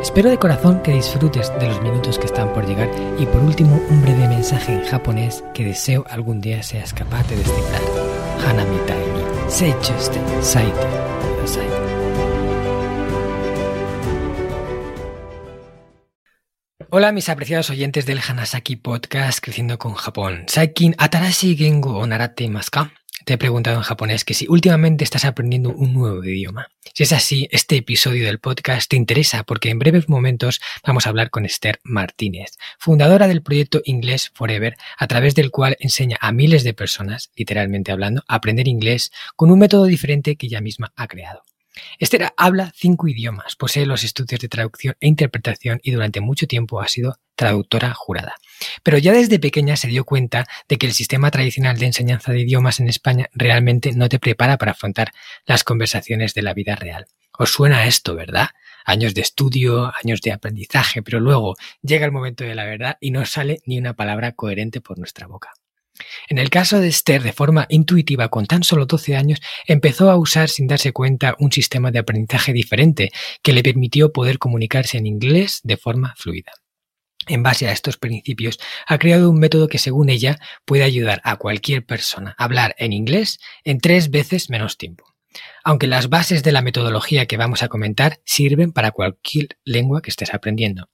Espero de corazón que disfrutes de los minutos que están por llegar y por último un breve mensaje en japonés que deseo algún día seas capaz de descifrar. Hanami ni seichuste saite kudasai. Hola mis apreciados oyentes del Hanasaki Podcast Creciendo con Japón. Saikin atarashi gengo o naratte imasu ka? Te he preguntado en japonés que si últimamente estás aprendiendo un nuevo idioma. Si es así, este episodio del podcast te interesa porque en breves momentos vamos a hablar con Esther Martínez, fundadora del proyecto Inglés Forever, a través del cual enseña a miles de personas, literalmente hablando, a aprender inglés con un método diferente que ella misma ha creado. Esther habla cinco idiomas, posee los estudios de traducción e interpretación y durante mucho tiempo ha sido traductora jurada. Pero ya desde pequeña se dio cuenta de que el sistema tradicional de enseñanza de idiomas en España realmente no te prepara para afrontar las conversaciones de la vida real. Os suena esto, ¿verdad? Años de estudio, años de aprendizaje, pero luego llega el momento de la verdad y no sale ni una palabra coherente por nuestra boca. En el caso de Esther, de forma intuitiva, con tan solo 12 años, empezó a usar sin darse cuenta un sistema de aprendizaje diferente que le permitió poder comunicarse en inglés de forma fluida. En base a estos principios, ha creado un método que, según ella, puede ayudar a cualquier persona a hablar en inglés en tres veces menos tiempo. Aunque las bases de la metodología que vamos a comentar sirven para cualquier lengua que estés aprendiendo.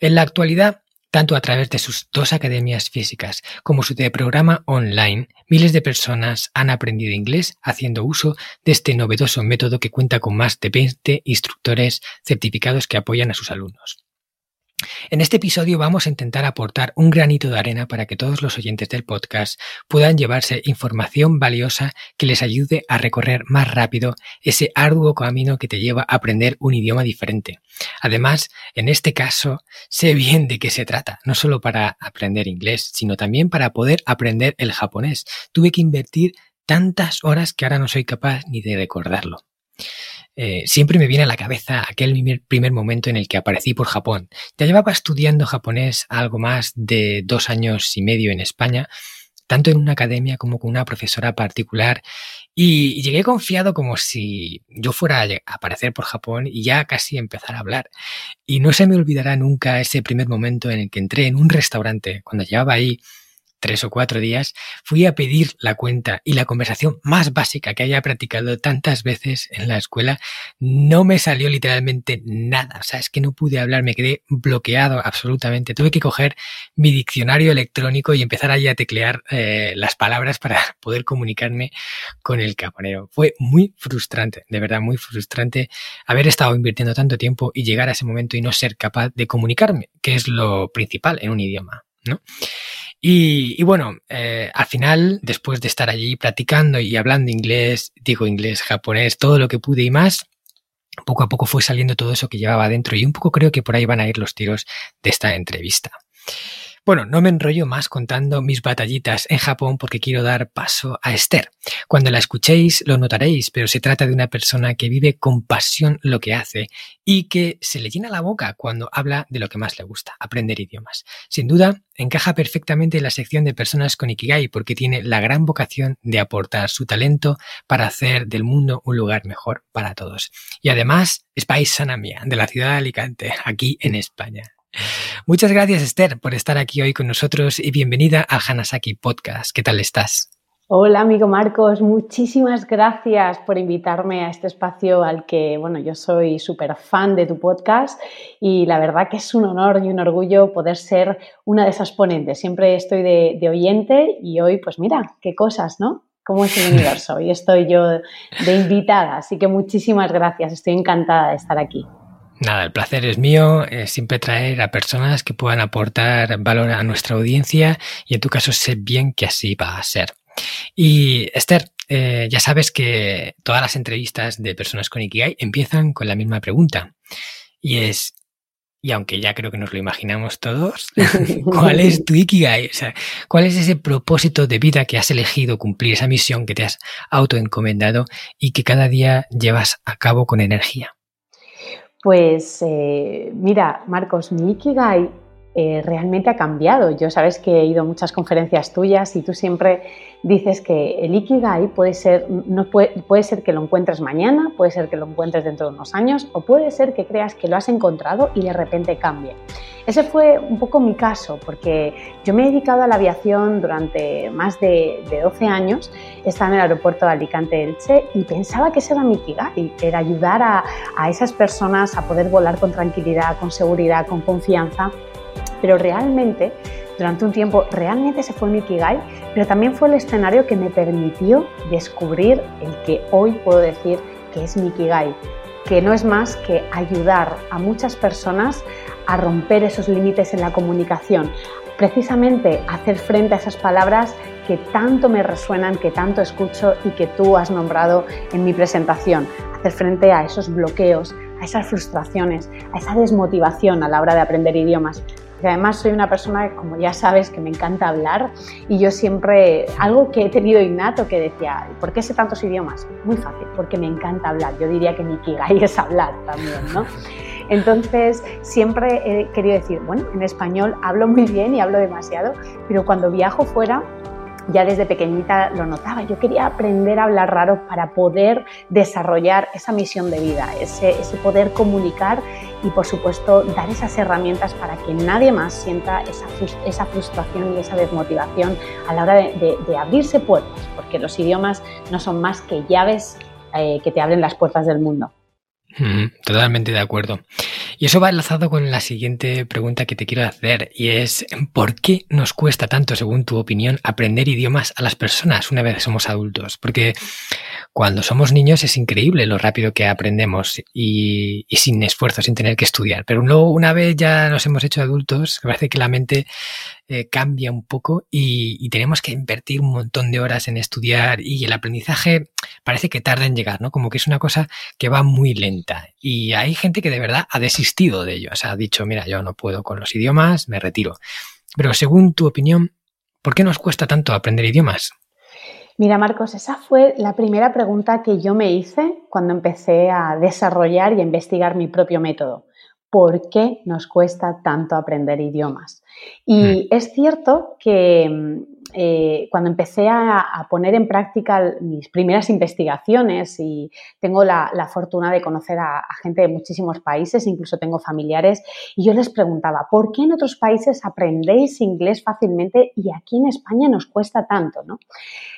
En la actualidad, tanto a través de sus dos academias físicas como su programa online, miles de personas han aprendido inglés haciendo uso de este novedoso método que cuenta con más de 20 instructores certificados que apoyan a sus alumnos. En este episodio vamos a intentar aportar un granito de arena para que todos los oyentes del podcast puedan llevarse información valiosa que les ayude a recorrer más rápido ese arduo camino que te lleva a aprender un idioma diferente. Además, en este caso, sé bien de qué se trata, no solo para aprender inglés, sino también para poder aprender el japonés. Tuve que invertir tantas horas que ahora no soy capaz ni de recordarlo. Eh, siempre me viene a la cabeza aquel primer, momento en el que aparecí por Japón. Ya llevaba estudiando japonés algo más de dos años y medio en España, tanto en una academia como con una profesora particular, y llegué confiado como si yo fuera a aparecer por Japón y ya casi empezar a hablar. Y no se me olvidará nunca ese primer momento en el que entré en un restaurante, cuando llevaba ahí tres o cuatro días, fui a pedir la cuenta y la conversación más básica que haya practicado tantas veces en la escuela no me salió literalmente nada. O sea, es que no pude hablar, me quedé bloqueado absolutamente. Tuve que coger mi diccionario electrónico y empezar ahí a teclear eh, las palabras para poder comunicarme con el caponero. Fue muy frustrante, de verdad, muy frustrante haber estado invirtiendo tanto tiempo y llegar a ese momento y no ser capaz de comunicarme, que es lo principal en un idioma. ¿no? Y, bueno, eh, al final, después de estar allí practicando y hablando inglés, digo inglés, japonés, todo lo que pude y más, poco a poco fue saliendo todo eso que llevaba dentro y un poco creo que por ahí van a ir los tiros de esta entrevista. Bueno, no me enrollo más contando mis batallitas en Japón porque quiero dar paso a Esther. Cuando la escuchéis lo notaréis, pero se trata de una persona que vive con pasión lo que hace y que se le llena la boca cuando habla de lo que más le gusta, aprender idiomas. Sin duda, encaja perfectamente en la sección de personas con Ikigai porque tiene la gran vocación de aportar su talento para hacer del mundo un lugar mejor para todos. Y además es paisana mía, de la ciudad de Alicante, aquí en España. Muchas gracias Esther por estar aquí hoy con nosotros y bienvenida al Hanasaki Podcast. ¿Qué tal estás? Hola amigo Marcos, muchísimas gracias por invitarme a este espacio al que, bueno, yo soy súper fan de tu podcast y la verdad que es un honor y un orgullo poder ser una de esas ponentes. Siempre estoy de, de oyente y hoy, pues mira, qué cosas, ¿no? ¿Cómo es el universo? Hoy estoy yo de invitada, así que muchísimas gracias, estoy encantada de estar aquí. Nada, el placer es mío, es siempre traer a personas que puedan aportar valor a nuestra audiencia y en tu caso sé bien que así va a ser. Y Esther, eh, ya sabes que todas las entrevistas de personas con Ikigai empiezan con la misma pregunta y es, y aunque ya creo que nos lo imaginamos todos, ¿cuál es tu Ikigai? O sea, ¿cuál es ese propósito de vida que has elegido cumplir, esa misión que te has autoencomendado y que cada día llevas a cabo con energía? Pues eh, mira, Marcos, mi Ikigai eh, realmente ha cambiado. Yo sabes que he ido a muchas conferencias tuyas y tú siempre dices que el Ikigai puede ser, no puede, puede, ser que lo encuentres mañana, puede ser que lo encuentres dentro de unos años o puede ser que creas que lo has encontrado y de repente cambie. Ese fue un poco mi caso porque yo me he dedicado a la aviación durante más de, 12 años, estaba en el aeropuerto de Alicante Elche y pensaba que ese era mi Ikigai, era ayudar a, a esas personas a poder volar con tranquilidad, con seguridad, con confianza pero realmente, durante un tiempo, realmente se fue mi Ikigai, pero también fue el escenario que me permitió descubrir el que hoy puedo decir que es mi Ikigai, que no es más que ayudar a muchas personas a romper esos límites en la comunicación, precisamente hacer frente a esas palabras que tanto me resuenan, que tanto escucho y que tú has nombrado en mi presentación, hacer frente a esos bloqueos, a esas frustraciones, a esa desmotivación a la hora de aprender idiomas, además soy una persona, como ya sabes, que me encanta hablar y yo siempre, algo que he tenido innato que decía, ¿por qué sé tantos idiomas? Muy fácil, porque me encanta hablar. Yo diría que mi kigai es hablar también, ¿no? Entonces, siempre he querido decir, bueno, en español hablo muy bien y hablo demasiado, pero cuando viajo fuera ya desde pequeñita lo notaba. Yo quería aprender a hablar raro para poder desarrollar esa misión de vida, ese, poder comunicar y, por supuesto, dar esas herramientas para que nadie más sienta esa, frustración y esa desmotivación a la hora de, abrirse puertas, porque los idiomas no son más que llaves eh, que te abren las puertas del mundo. Totalmente de acuerdo. Y eso va enlazado con la siguiente pregunta que te quiero hacer y es ¿por qué nos cuesta tanto, según tu opinión, aprender idiomas a las personas una vez somos adultos? Porque cuando somos niños es increíble lo rápido que aprendemos y, sin esfuerzo, sin tener que estudiar. Pero luego una vez ya nos hemos hecho adultos, parece que la mente eh, cambia un poco y, tenemos que invertir un montón de horas en estudiar y el aprendizaje parece que tarda en llegar, ¿no? Como que es una cosa que va muy lenta. Y hay gente que de verdad ha desistido de ello. O sea, ha dicho, mira, yo no puedo con los idiomas, me retiro. Pero según tu opinión, ¿por qué nos cuesta tanto aprender idiomas? Mira, Marcos, esa fue la primera pregunta que yo me hice cuando empecé a desarrollar y a investigar mi propio método. ¿Por qué nos cuesta tanto aprender idiomas? Y mm. es cierto que mm, eh, cuando empecé a, poner en práctica mis primeras investigaciones y tengo la, fortuna de conocer a, gente de muchísimos países, incluso tengo familiares, y yo les preguntaba, ¿por qué en otros países aprendéis inglés fácilmente y aquí en España nos cuesta tanto?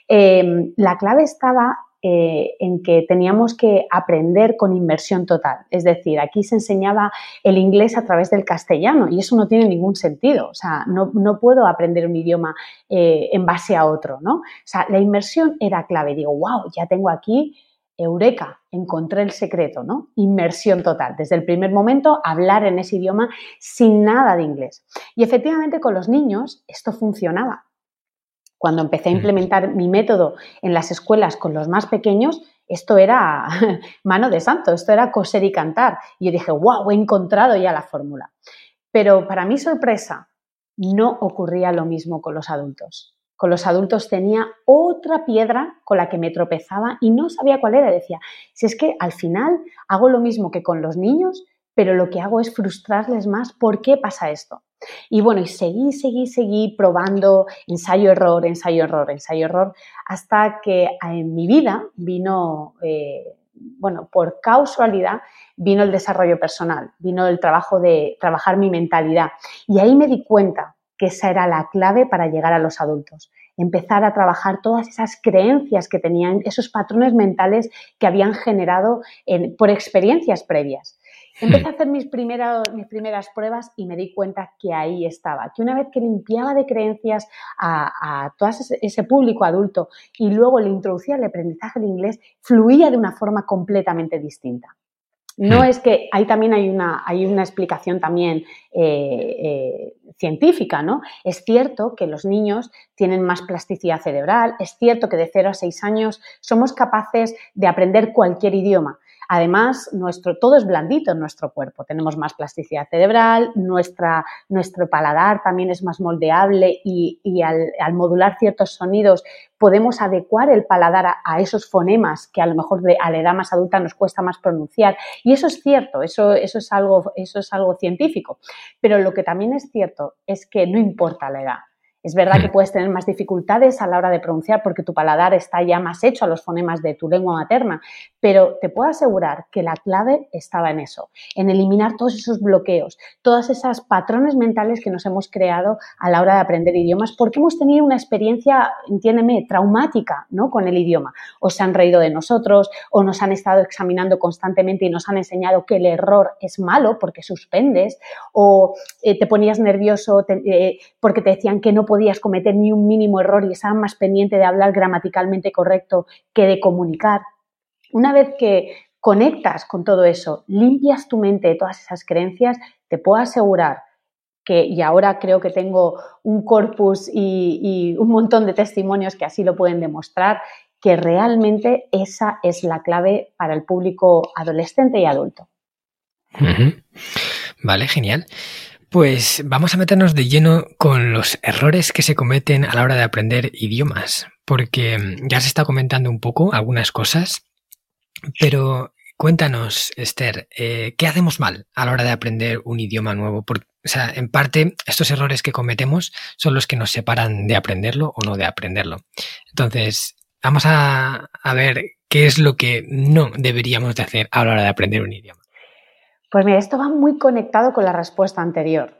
Eh, la clave estaba eh, en que teníamos que aprender con inmersión total. Es decir, aquí se enseñaba el inglés a través del castellano y eso no tiene ningún sentido. O sea, no, puedo aprender un idioma eh, en base a otro, ¿no? O sea, la inmersión era clave. Digo, wow, ya tengo aquí Eureka, encontré el secreto, ¿no? Inmersión total. Desde el primer momento, hablar en ese idioma sin nada de inglés. Y efectivamente con los niños esto funcionaba. Cuando empecé a implementar mi método en las escuelas con los más pequeños, esto era mano de santo, esto era coser y cantar. Y yo dije, wow, he encontrado ya la fórmula. Pero para mi sorpresa, no ocurría lo mismo con los adultos. Con los adultos tenía otra piedra con la que me tropezaba y no sabía cuál era. Decía, si es que al final hago lo mismo que con los niños, pero lo que hago es frustrarles más. ¿Por qué pasa esto? Y bueno, y seguí, seguí, seguí probando ensayo, error, ensayo, error, ensayo, error, hasta que en mi vida vino, eh, bueno, por causalidad, vino el desarrollo personal, vino el trabajo de trabajar mi mentalidad. Y ahí me di cuenta que esa era la clave para llegar a los adultos. Empezar a trabajar todas esas creencias que tenían, esos patrones mentales que habían generado por experiencias previas. Empecé a hacer mis, primeras, mis primeras pruebas y me di cuenta que ahí estaba, que una vez que limpiaba de creencias a, a todo ese, público adulto y luego le introducía el aprendizaje de inglés, fluía de una forma completamente distinta. No es que ahí también hay una, hay una explicación también eh, eh, científica, ¿no? Es cierto que los niños tienen más plasticidad cerebral, es cierto que de 0 a 6 años somos capaces de aprender cualquier idioma, Además, nuestro, todo es blandito en nuestro cuerpo. Tenemos más plasticidad cerebral, nuestra, nuestro paladar también es más moldeable y, al, modular ciertos sonidos podemos adecuar el paladar a, esos fonemas que a lo mejor de, a la edad más adulta nos cuesta más pronunciar. Y eso es cierto, eso, eso, es algo, eso es algo científico. Pero lo que también es cierto es que no importa la edad. Es verdad que mm. puedes tener más dificultades a la hora de pronunciar porque tu paladar está ya más hecho a los fonemas de tu lengua materna, pero te puedo asegurar que la clave estaba en eso, en eliminar todos esos bloqueos, todas esas patrones mentales que nos hemos creado a la hora de aprender idiomas porque hemos tenido una experiencia, entiéndeme, traumática ¿no? con el idioma. O se han reído de nosotros o nos han estado examinando constantemente y nos han enseñado que el error es malo porque suspendes o eh, te ponías nervioso eh, porque te decían que no podías cometer ni un mínimo error y estaban más pendiente de hablar gramaticalmente correcto que de comunicar. Una vez que conectas con todo eso, limpias tu mente de todas esas creencias, te puedo asegurar que, y ahora creo que tengo un corpus y, un montón de testimonios que así lo pueden demostrar, que realmente esa es la clave para el público adolescente y adulto. Vale, genial. Pues vamos a meternos de lleno con los errores que se cometen a la hora de aprender idiomas, porque mm, ya se está comentando un poco algunas cosas, pero cuéntanos, Esther, eh, ¿qué hacemos mal a la hora de aprender un idioma nuevo? Porque, o sea, en parte, estos errores que cometemos son los que nos separan de aprenderlo o no de aprenderlo. Entonces, vamos a, a ver qué es lo que no deberíamos de hacer a la hora de aprender un idioma. Pues mira, esto va muy conectado con la respuesta anterior.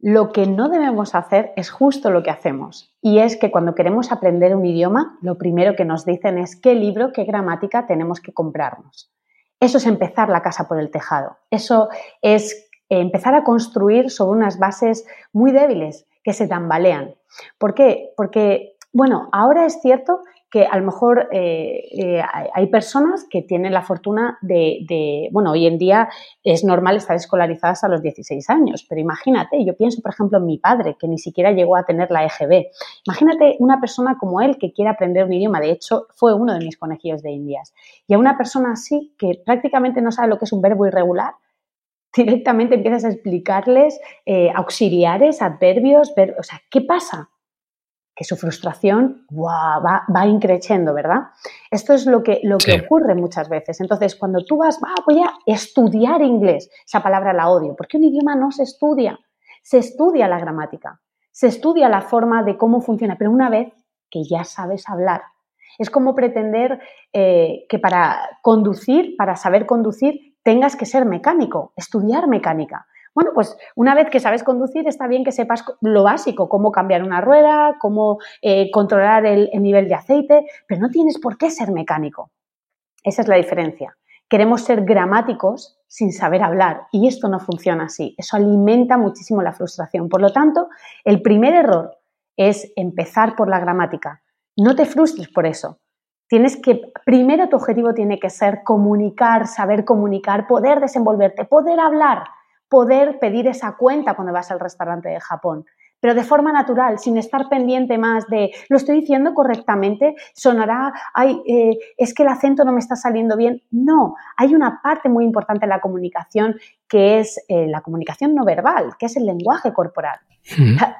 Lo que no debemos hacer es justo lo que hacemos. Y es que cuando queremos aprender un idioma, lo primero que nos dicen es qué libro, qué gramática tenemos que comprarnos. Eso es empezar la casa por el tejado. Eso es empezar a construir sobre unas bases muy débiles que se tambalean. ¿Por qué? Porque, bueno, ahora es cierto que a lo mejor eh, eh, hay personas que tienen la fortuna de, bueno, hoy en día es normal estar escolarizadas a los 16 años, pero imagínate, yo pienso, por ejemplo, en mi padre, que ni siquiera llegó a tener la EGB. Imagínate una persona como él que quiere aprender un idioma, de hecho, fue uno de mis conejillos de indias, y a una persona así que prácticamente no sabe lo que es un verbo irregular, directamente empiezas a explicarles eh, auxiliares, adverbios, o sea, ¿qué pasa? Que su frustración va, va increciendo, ¿verdad? Esto es lo que, lo que ocurre muchas veces. Entonces, cuando tú vas, voy a estudiar inglés, esa palabra la odio, porque un idioma no se estudia, se estudia la gramática, se estudia la forma de cómo funciona, pero una vez que ya sabes hablar. Es como pretender eh, que para conducir, para saber conducir, tengas que ser mecánico, estudiar mecánica. Bueno, pues una vez que sabes conducir, está bien que sepas lo básico, cómo cambiar una rueda, cómo eh, controlar el, nivel de aceite, pero no tienes por qué ser mecánico. Esa es la diferencia. Queremos ser gramáticos sin saber hablar y esto no funciona así. Eso alimenta muchísimo la frustración. Por lo tanto, el primer error es empezar por la gramática. No te frustres por eso. Tienes que, primero tu objetivo tiene que ser comunicar, saber comunicar, poder desenvolverte, poder hablar poder pedir esa cuenta cuando vas al restaurante de Japón, pero de forma natural, sin estar pendiente más de, lo estoy diciendo correctamente, sonará, ay, eh, es que el acento no me está saliendo bien. No, hay una parte muy importante en la comunicación que es eh, la comunicación no verbal, que es el lenguaje corporal.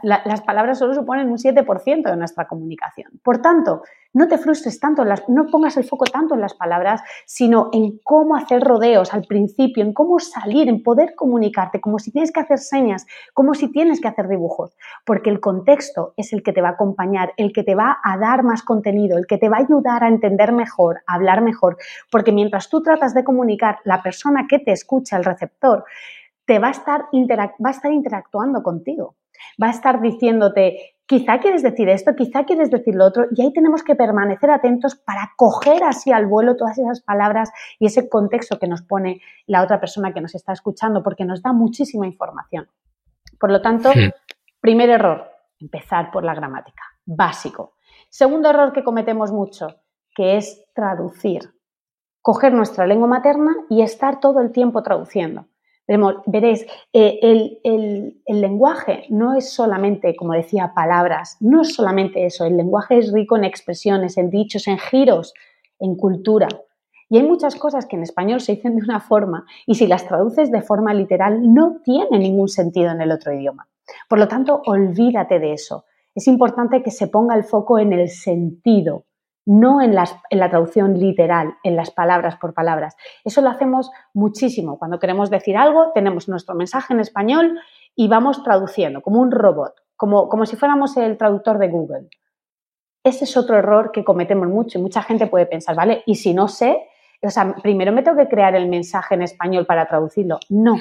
las palabras solo suponen un 7% de nuestra comunicación. Por tanto, no te frustres tanto, no pongas el foco tanto en las palabras, sino en cómo hacer rodeos al principio, en cómo salir, en poder comunicarte, como si tienes que hacer señas, como si tienes que hacer dibujos, porque el contexto es el que te va a acompañar, el que te va a dar más contenido, el que te va a ayudar a entender mejor, a hablar mejor, porque mientras tú tratas de comunicar, la persona que te escucha, el receptor, te va a estar, va a estar interactuando contigo va a estar diciéndote, quizá quieres decir esto, quizá quieres decir lo otro, y ahí tenemos que permanecer atentos para coger así al vuelo todas esas palabras y ese contexto que nos pone la otra persona que nos está escuchando, porque nos da muchísima información. Por lo tanto, primer error, empezar por la gramática, básico. Segundo error que cometemos mucho, que es traducir. Coger nuestra lengua materna y estar todo el tiempo traduciendo veréis, eh, el, lenguaje no es solamente, como decía, palabras, no es solamente eso, el lenguaje es rico en expresiones, en dichos, en giros, en cultura. Y hay muchas cosas que en español se dicen de una forma y si las traduces de forma literal no tiene ningún sentido en el otro idioma. Por lo tanto, olvídate de eso. Es importante que se ponga el foco en el sentido, no en, en, la traducción literal, en las palabras por palabras. Eso lo hacemos muchísimo. Cuando queremos decir algo, tenemos nuestro mensaje en español y vamos traduciendo como un robot, como, como si fuéramos el traductor de Google. Ese es otro error que cometemos mucho y mucha gente puede pensar, ¿vale? Y si no sé, o sea, primero me tengo que crear el mensaje en español para traducirlo. No,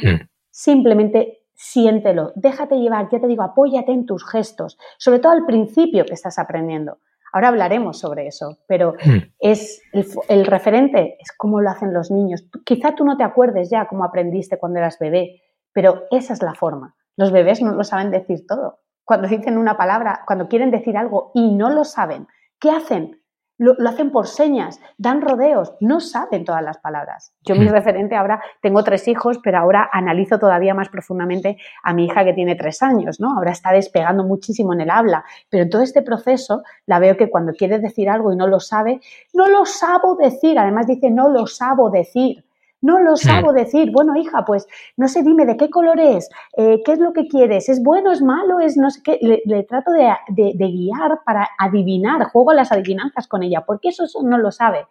simplemente siéntelo, déjate llevar, ya te digo, apóyate en tus gestos, sobre todo al principio que estás aprendiendo. Ahora hablaremos sobre eso, pero hmm. es el, referente es cómo lo hacen los niños. Quizá tú no te acuerdes ya cómo aprendiste cuando eras bebé, pero esa es la forma. Los bebés no lo saben decir todo. Cuando dicen una palabra, cuando quieren decir algo y no lo saben, ¿qué hacen? Lo, hacen por señas, dan rodeos, no saben todas las palabras. Yo mi mm. referente ahora, tengo tres hijos, pero ahora analizo todavía más profundamente a mi hija que tiene tres años, ¿no? Ahora está despegando muchísimo en el habla, pero en todo este proceso la veo que cuando quiere decir algo y no lo sabe, no lo sabo decir, además dice no lo sabo decir. No lo sabo decir. Bueno, hija, pues no sé, dime de qué color es, eh, qué es lo que quieres, es bueno, es malo, es no sé qué. Le, trato de, guiar para adivinar, juego a las adivinanzas con ella, porque eso, no lo sabe.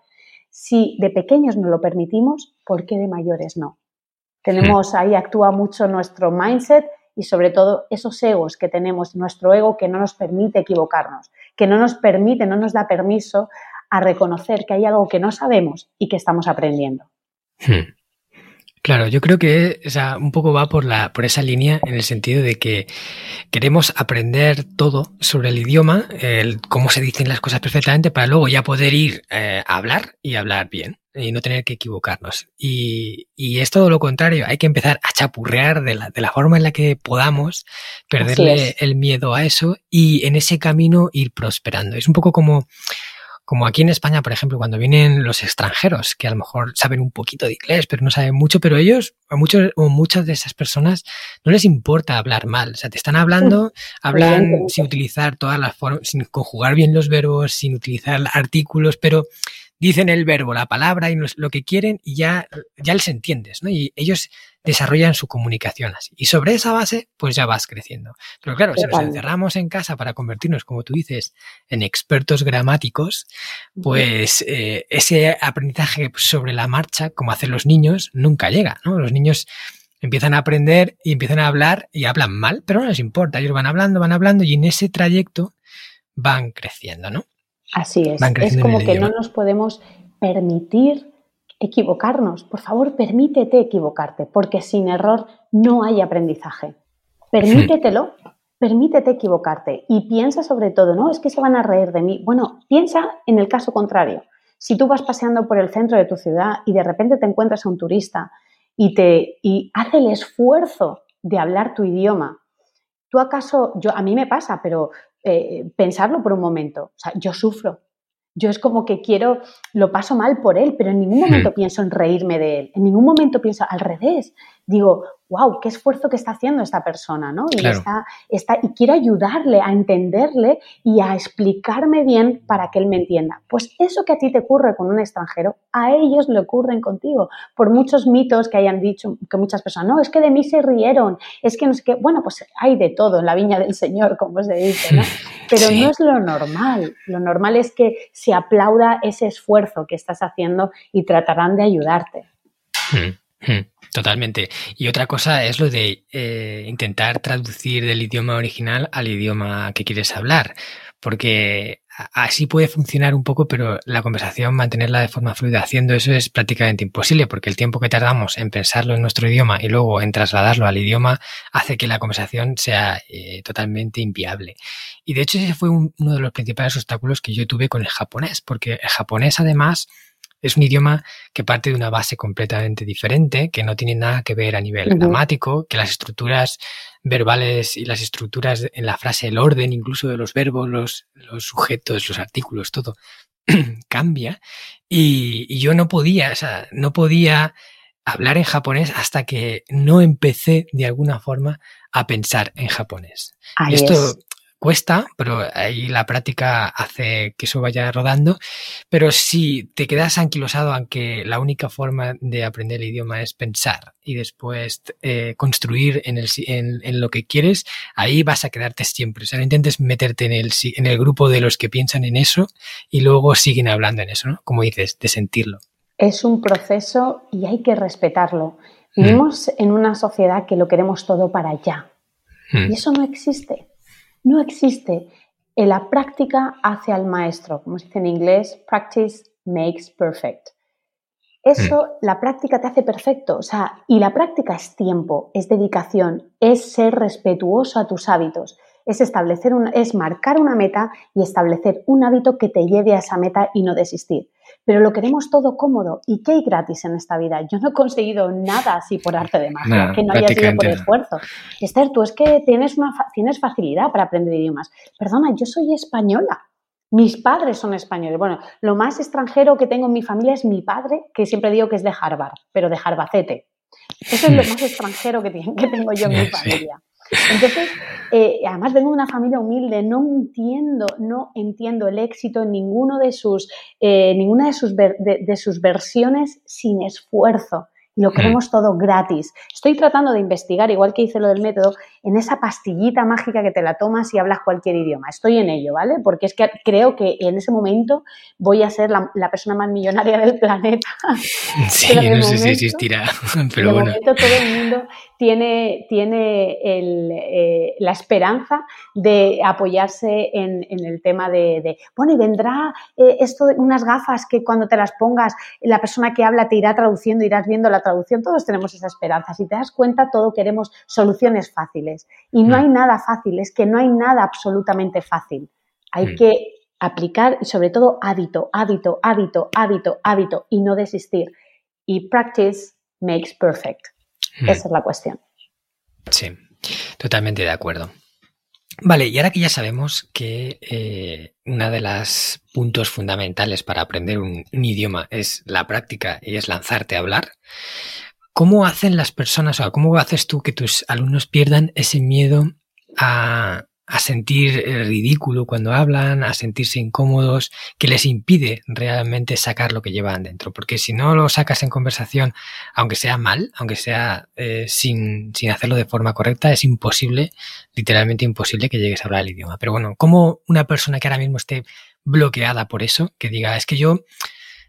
Si de pequeños no lo permitimos, ¿por qué de mayores no? Tenemos ahí, actúa mucho nuestro mindset y sobre todo esos egos que tenemos, nuestro ego que no nos permite equivocarnos, que no nos permite, no nos da permiso a reconocer que hay algo que no sabemos y que estamos aprendiendo. Hmm. Claro, yo creo que un poco va por, la, por esa línea en el sentido de que queremos aprender todo sobre el idioma, el, cómo se dicen las cosas perfectamente, para luego ya poder ir eh, a hablar y hablar bien y no tener que equivocarnos. Y, es todo lo contrario, hay que empezar a chapurrear de la, de la forma en la que podamos, perderle el miedo a eso y en ese camino ir prosperando. Es un poco como como aquí en España, por ejemplo, cuando vienen los extranjeros, que a lo mejor saben un poquito de inglés, pero no saben mucho, pero ellos, a muchos o muchas de esas personas, no les importa hablar mal. O sea, te están hablando, hablan sin utilizar todas las formas, sin conjugar bien los verbos, sin utilizar artículos, pero dicen el verbo, la palabra y lo que quieren y ya, ya les entiendes, ¿no? Y ellos desarrollan su comunicación así. Y sobre esa base, pues ya vas creciendo. Pero claro, si nos encerramos en casa para convertirnos, como tú dices, en expertos gramáticos, pues eh, ese aprendizaje sobre la marcha, como hacen los niños, nunca llega, ¿no? Los niños empiezan a aprender y empiezan a hablar y hablan mal, pero no les importa. Ellos van hablando, van hablando y en ese trayecto van creciendo, ¿no? Así es. Es como que no nos podemos permitir equivocarnos. Por favor, permítete equivocarte, porque sin error no hay aprendizaje. Permítetelo, permítete equivocarte y piensa sobre todo, no, es que se van a reír de mí. Bueno, piensa en el caso contrario. Si tú vas paseando por el centro de tu ciudad y de repente te encuentras a un turista y, te, y hace el esfuerzo de hablar tu idioma, ¿tú acaso, yo, a mí me pasa, pero eh, pensarlo por un momento. O sea, yo sufro. Yo es como que quiero, lo paso mal por él, pero en ningún momento pienso en reírme de él. En ningún momento pienso al revés. Digo, wow, qué esfuerzo que está haciendo esta persona, ¿no? Y, está, está, y quiero ayudarle a entenderle y a explicarme bien para que él me entienda. Pues eso que a ti te ocurre con un extranjero, a ellos le ocurren contigo. Por muchos mitos que hayan dicho, que muchas personas, no, es que de mí se rieron, es que no sé qué, bueno, pues hay de todo en la viña del Señor, como se dice, ¿no? Pero no es lo normal. Lo normal es que se aplauda ese esfuerzo que estás haciendo y tratarán de ayudarte. Hmm, hmm. Totalmente. Y otra cosa es lo de eh, intentar traducir del idioma original al idioma que quieres hablar, porque así puede funcionar un poco, pero la conversación, mantenerla de forma fluida haciendo eso es prácticamente imposible, porque el tiempo que tardamos en pensarlo en nuestro idioma y luego en trasladarlo al idioma hace que la conversación sea eh, totalmente inviable. Y de hecho ese fue uno de los principales obstáculos que yo tuve con el japonés, porque el japonés además es un idioma que parte de una base completamente diferente, que no tiene nada que ver a nivel gramático, que las estructuras verbales y las estructuras en la frase, el orden incluso de los verbos, los, sujetos, los artículos, todo cambia. Y, yo no podía, o sea, no podía hablar en japonés hasta que no empecé de alguna forma a pensar en japonés. Esto cuesta, pero ahí la práctica hace que eso vaya rodando. Pero si te quedas anquilosado, aunque la única forma de aprender el idioma es pensar y después eh, construir en, el, en, lo que quieres, ahí vas a quedarte siempre. O sea, no intentes meterte en el, en el grupo de los que piensan en eso y luego siguen hablando en eso, ¿no? Como dices, de sentirlo. Es un proceso y hay que respetarlo. Mm. Vivimos en una sociedad que lo queremos todo para allá. Mm. Y eso no existe. No existe. En la práctica hace al maestro, como se dice en inglés, practice makes perfect. Eso, mm. la práctica te hace perfecto. O sea, y la práctica es tiempo, es dedicación, es ser respetuoso a tus hábitos, es establecer un, es marcar una meta y establecer un hábito que te lleve a esa meta y no desistir pero lo queremos todo cómodo. ¿Y qué hay gratis en esta vida? Yo no he conseguido nada así por arte de magia, que no haya sido por esfuerzo. Esther, tú es que tienes, una, tienes facilidad para aprender idiomas. Perdona, yo soy española. Mis padres son españoles. Bueno, lo más extranjero que tengo en mi familia es mi padre, que siempre digo que es de Harvard, pero de Harbacete. Eso es lo más extranjero que, tengo yo en mi familia. Entonces, eh, además vengo de una familia humilde, no entiendo, no entiendo el éxito en ninguno de sus, eh, ninguna de sus, de sus versiones sin esfuerzo lo queremos todo gratis. Estoy tratando de investigar, igual que hice lo del método, en esa pastillita mágica que te la tomas y hablas cualquier idioma. Estoy en ello, ¿vale? Porque es que creo que en ese momento voy a ser la, persona más millonaria del planeta. Sí, no sé si existirá, pero bueno. Momento todo el mundo tiene, tiene eh, la esperanza de apoyarse en, el tema de, bueno, y vendrá eh, esto de unas gafas que cuando te las pongas, la persona que habla te irá traduciendo, irás viendo la traducción, todos tenemos esa esperanza. Si te das cuenta, todo queremos soluciones fáciles. Y no mm. hay nada fácil, es que no hay nada absolutamente fácil. Hay mm. que aplicar, sobre todo, hábito, hábito, hábito, hábito, hábito y no desistir. Y practice makes perfect. Mm. Esa es la cuestión. Sí, totalmente de acuerdo. Vale, y ahora que ya sabemos que eh, una de los puntos fundamentales para aprender un, idioma es la práctica y es lanzarte a hablar, ¿cómo hacen las personas o cómo haces tú que tus alumnos pierdan ese miedo a, a sentir ridículo cuando hablan, a sentirse incómodos, que les impide realmente sacar lo que llevan dentro. Porque si no lo sacas en conversación, aunque sea mal, aunque sea eh, sin, sin hacerlo de forma correcta, es imposible, literalmente imposible que llegues a hablar el idioma. Pero bueno, como una persona que ahora mismo esté bloqueada por eso, que diga, es que yo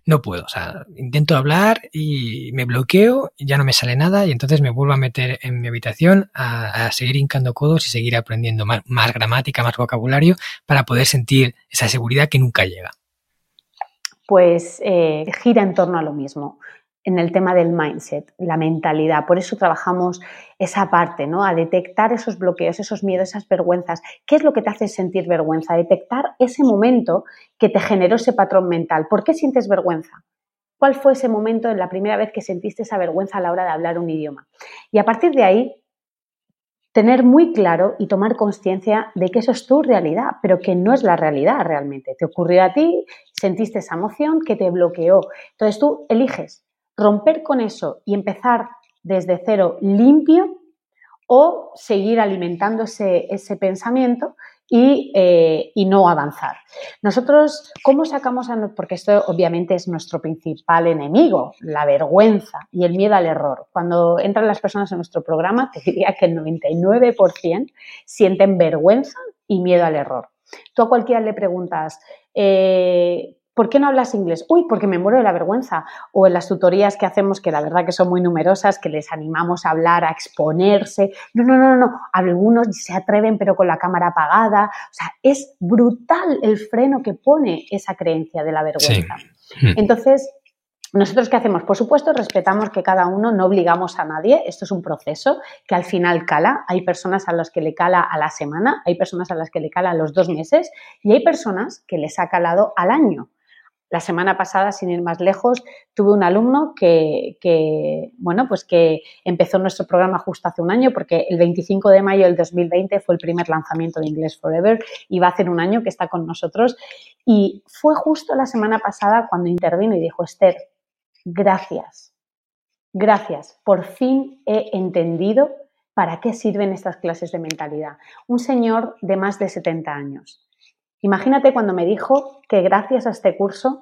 no puedo. O sea, intento hablar y me bloqueo, ya no me sale nada y entonces me vuelvo a meter en mi habitación a, seguir hincando codos y seguir aprendiendo más, gramática, más vocabulario para poder sentir esa seguridad que nunca llega. Pues eh, gira en torno a lo mismo en el tema del mindset, la mentalidad. Por eso trabajamos esa parte, ¿no? A detectar esos bloqueos, esos miedos, esas vergüenzas. ¿Qué es lo que te hace sentir vergüenza? Detectar ese momento que te generó ese patrón mental. ¿Por qué sientes vergüenza? ¿Cuál fue ese momento en la primera vez que sentiste esa vergüenza a la hora de hablar un idioma? Y a partir de ahí, tener muy claro y tomar conciencia de que eso es tu realidad, pero que no es la realidad realmente. Te ocurrió a ti, sentiste esa emoción que te bloqueó. Entonces tú eliges romper con eso y empezar desde cero limpio o seguir alimentando ese, pensamiento eh, y, no avanzar. Nosotros, ¿cómo sacamos a Porque esto obviamente es nuestro principal enemigo, la vergüenza y el miedo al error. Cuando entran las personas en nuestro programa, te diría que el 99% sienten vergüenza y miedo al error. Tú a cualquiera le preguntas, eh, ¿Por qué no hablas inglés? Uy, porque me muero de la vergüenza. O en las tutorías que hacemos, que la verdad que son muy numerosas, que les animamos a hablar, a exponerse. No, no, no, no. Algunos se atreven pero con la cámara apagada. O sea, es brutal el freno que pone esa creencia de la vergüenza. Hmm. Entonces, ¿Nosotros qué hacemos? Por supuesto, respetamos que cada uno no obligamos a nadie. Esto es un proceso que al final cala. Hay personas a las que le cala a la semana, hay personas a las que le cala a los dos meses y hay personas que les ha calado al año. La semana pasada, sin ir más lejos, tuve un alumno que, bueno, pues que empezó nuestro programa justo hace un año, porque el 25 de mayo del 2020 fue el primer lanzamiento de Inglés Forever y va a hacer un año que está con nosotros. Y fue justo la semana pasada cuando intervino y dijo, Esther, gracias, gracias, por fin he entendido ¿para qué sirven estas clases de mentalidad? Un señor de más de 70 años. Imagínate cuando me dijo que gracias a este curso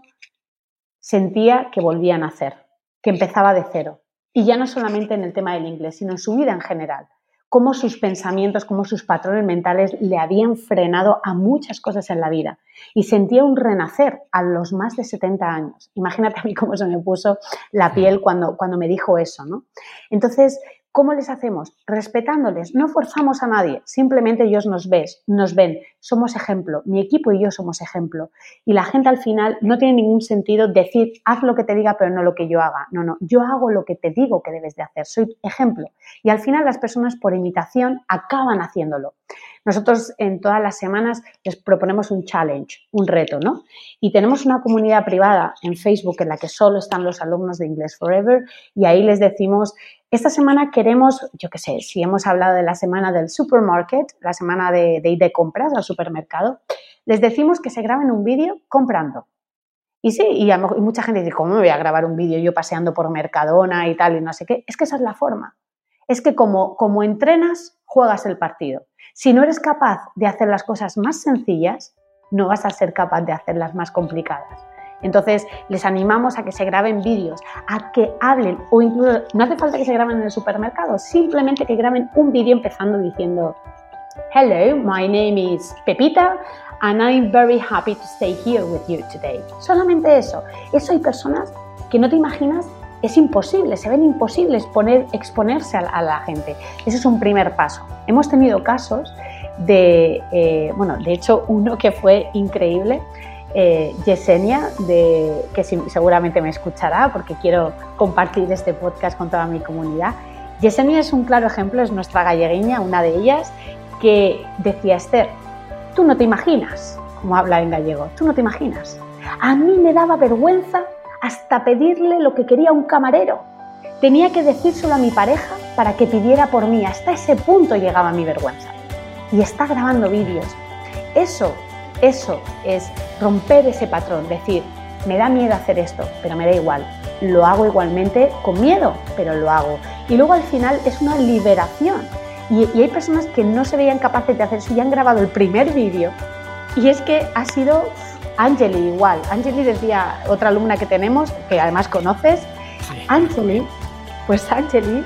sentía que volvía a nacer, que empezaba de cero. Y ya no solamente en el tema del inglés, sino en su vida en general cómo sus pensamientos, cómo sus patrones mentales le habían frenado a muchas cosas en la vida. Y sentía un renacer a los más de 70 años. Imagínate a mí cómo se me puso la piel cuando, cuando me dijo eso, ¿no? Entonces, ¿Cómo les hacemos? Respetándoles, no forzamos a nadie, simplemente ellos nos ven, nos ven, somos ejemplo, mi equipo y yo somos ejemplo. Y la gente al final no tiene ningún sentido decir, haz lo que te diga, pero no lo que yo haga. No, no, yo hago lo que te digo que debes de hacer, soy ejemplo. Y al final las personas por imitación acaban haciéndolo. Nosotros en todas las semanas les proponemos un challenge, un reto, ¿no? Y tenemos una comunidad privada en Facebook en la que solo están los alumnos de English Forever y ahí les decimos, esta semana queremos, yo qué sé, si hemos hablado de la semana del supermarket, la semana de, ir de compras al supermercado, les decimos que se graben un vídeo comprando. Y sí, y, mucha gente dice, ¿cómo me voy a grabar un vídeo yo paseando por Mercadona y tal y no sé qué? Es que esa es la forma. Es que como, como entrenas, juegas el partido. Si no eres capaz de hacer las cosas más sencillas, no vas a ser capaz de hacerlas más complicadas. Entonces, les animamos a que se graben vídeos, a que hablen o incluso, no hace falta que se graben en el supermercado, simplemente que graben un vídeo empezando diciendo, Hello, my name is Pepita and I'm very happy to stay here with you today. Solamente eso. Eso hay personas que no te imaginas, es imposible, se ven imposibles poner, exponerse a, la gente. Ese es un primer paso. Hemos tenido casos de, eh, bueno, de hecho uno que fue increíble, eh, Yesenia, que seguramente me escuchará porque quiero compartir este podcast con toda mi comunidad. Yesenia es un claro ejemplo, es nuestra gallegueña, una de ellas, que decía Esther, tú no te imaginas cómo habla en gallego, tú no te imaginas. A mí me daba vergüenza hasta pedirle lo que quería un camarero. Tenía que decírselo a mi pareja para que pidiera por mí. Hasta ese punto llegaba mi vergüenza. Y está grabando vídeos. Eso eso es romper ese patrón, decir, me da miedo hacer esto, pero me da igual. Lo hago igualmente con miedo, pero lo hago. Y luego al final es una liberación. Y, hay personas que no se veían capaces de hacer eso y han grabado el primer vídeo. Y es que ha sido Angeli igual. Angeli decía, otra alumna que tenemos, que además conoces, Angeli, pues Angeli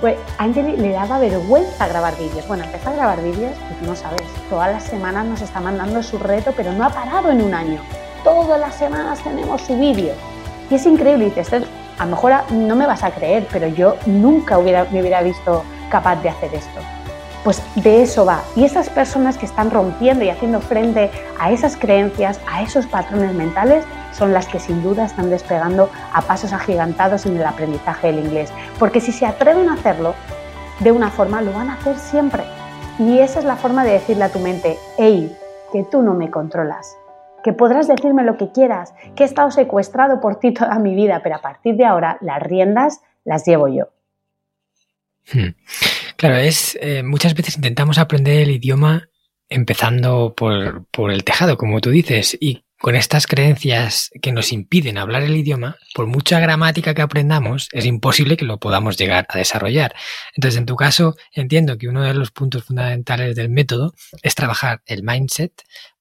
pues Angeli le daba vergüenza grabar vídeos. Bueno, empezó a grabar vídeos y tú no sabes, todas las semanas nos está mandando su reto, pero no ha parado en un año. Todas las semanas tenemos su vídeo. Y es increíble. Y dices, a lo mejor no me vas a creer, pero yo nunca hubiera, me hubiera visto capaz de hacer esto. Pues de eso va. Y esas personas que están rompiendo y haciendo frente a esas creencias, a esos patrones mentales, son las que sin duda están despegando a pasos agigantados en el aprendizaje del inglés. Porque si se atreven a hacerlo de una forma, lo van a hacer siempre. Y esa es la forma de decirle a tu mente, hey, que tú no me controlas, que podrás decirme lo que quieras, que he estado secuestrado por ti toda mi vida, pero a partir de ahora las riendas las llevo yo. Hmm. Claro, es eh, muchas veces intentamos aprender el idioma empezando por, por, el tejado, como tú dices, y con estas creencias que nos impiden hablar el idioma, por mucha gramática que aprendamos, es imposible que lo podamos llegar a desarrollar. Entonces, en tu caso, entiendo que uno de los puntos fundamentales del método es trabajar el mindset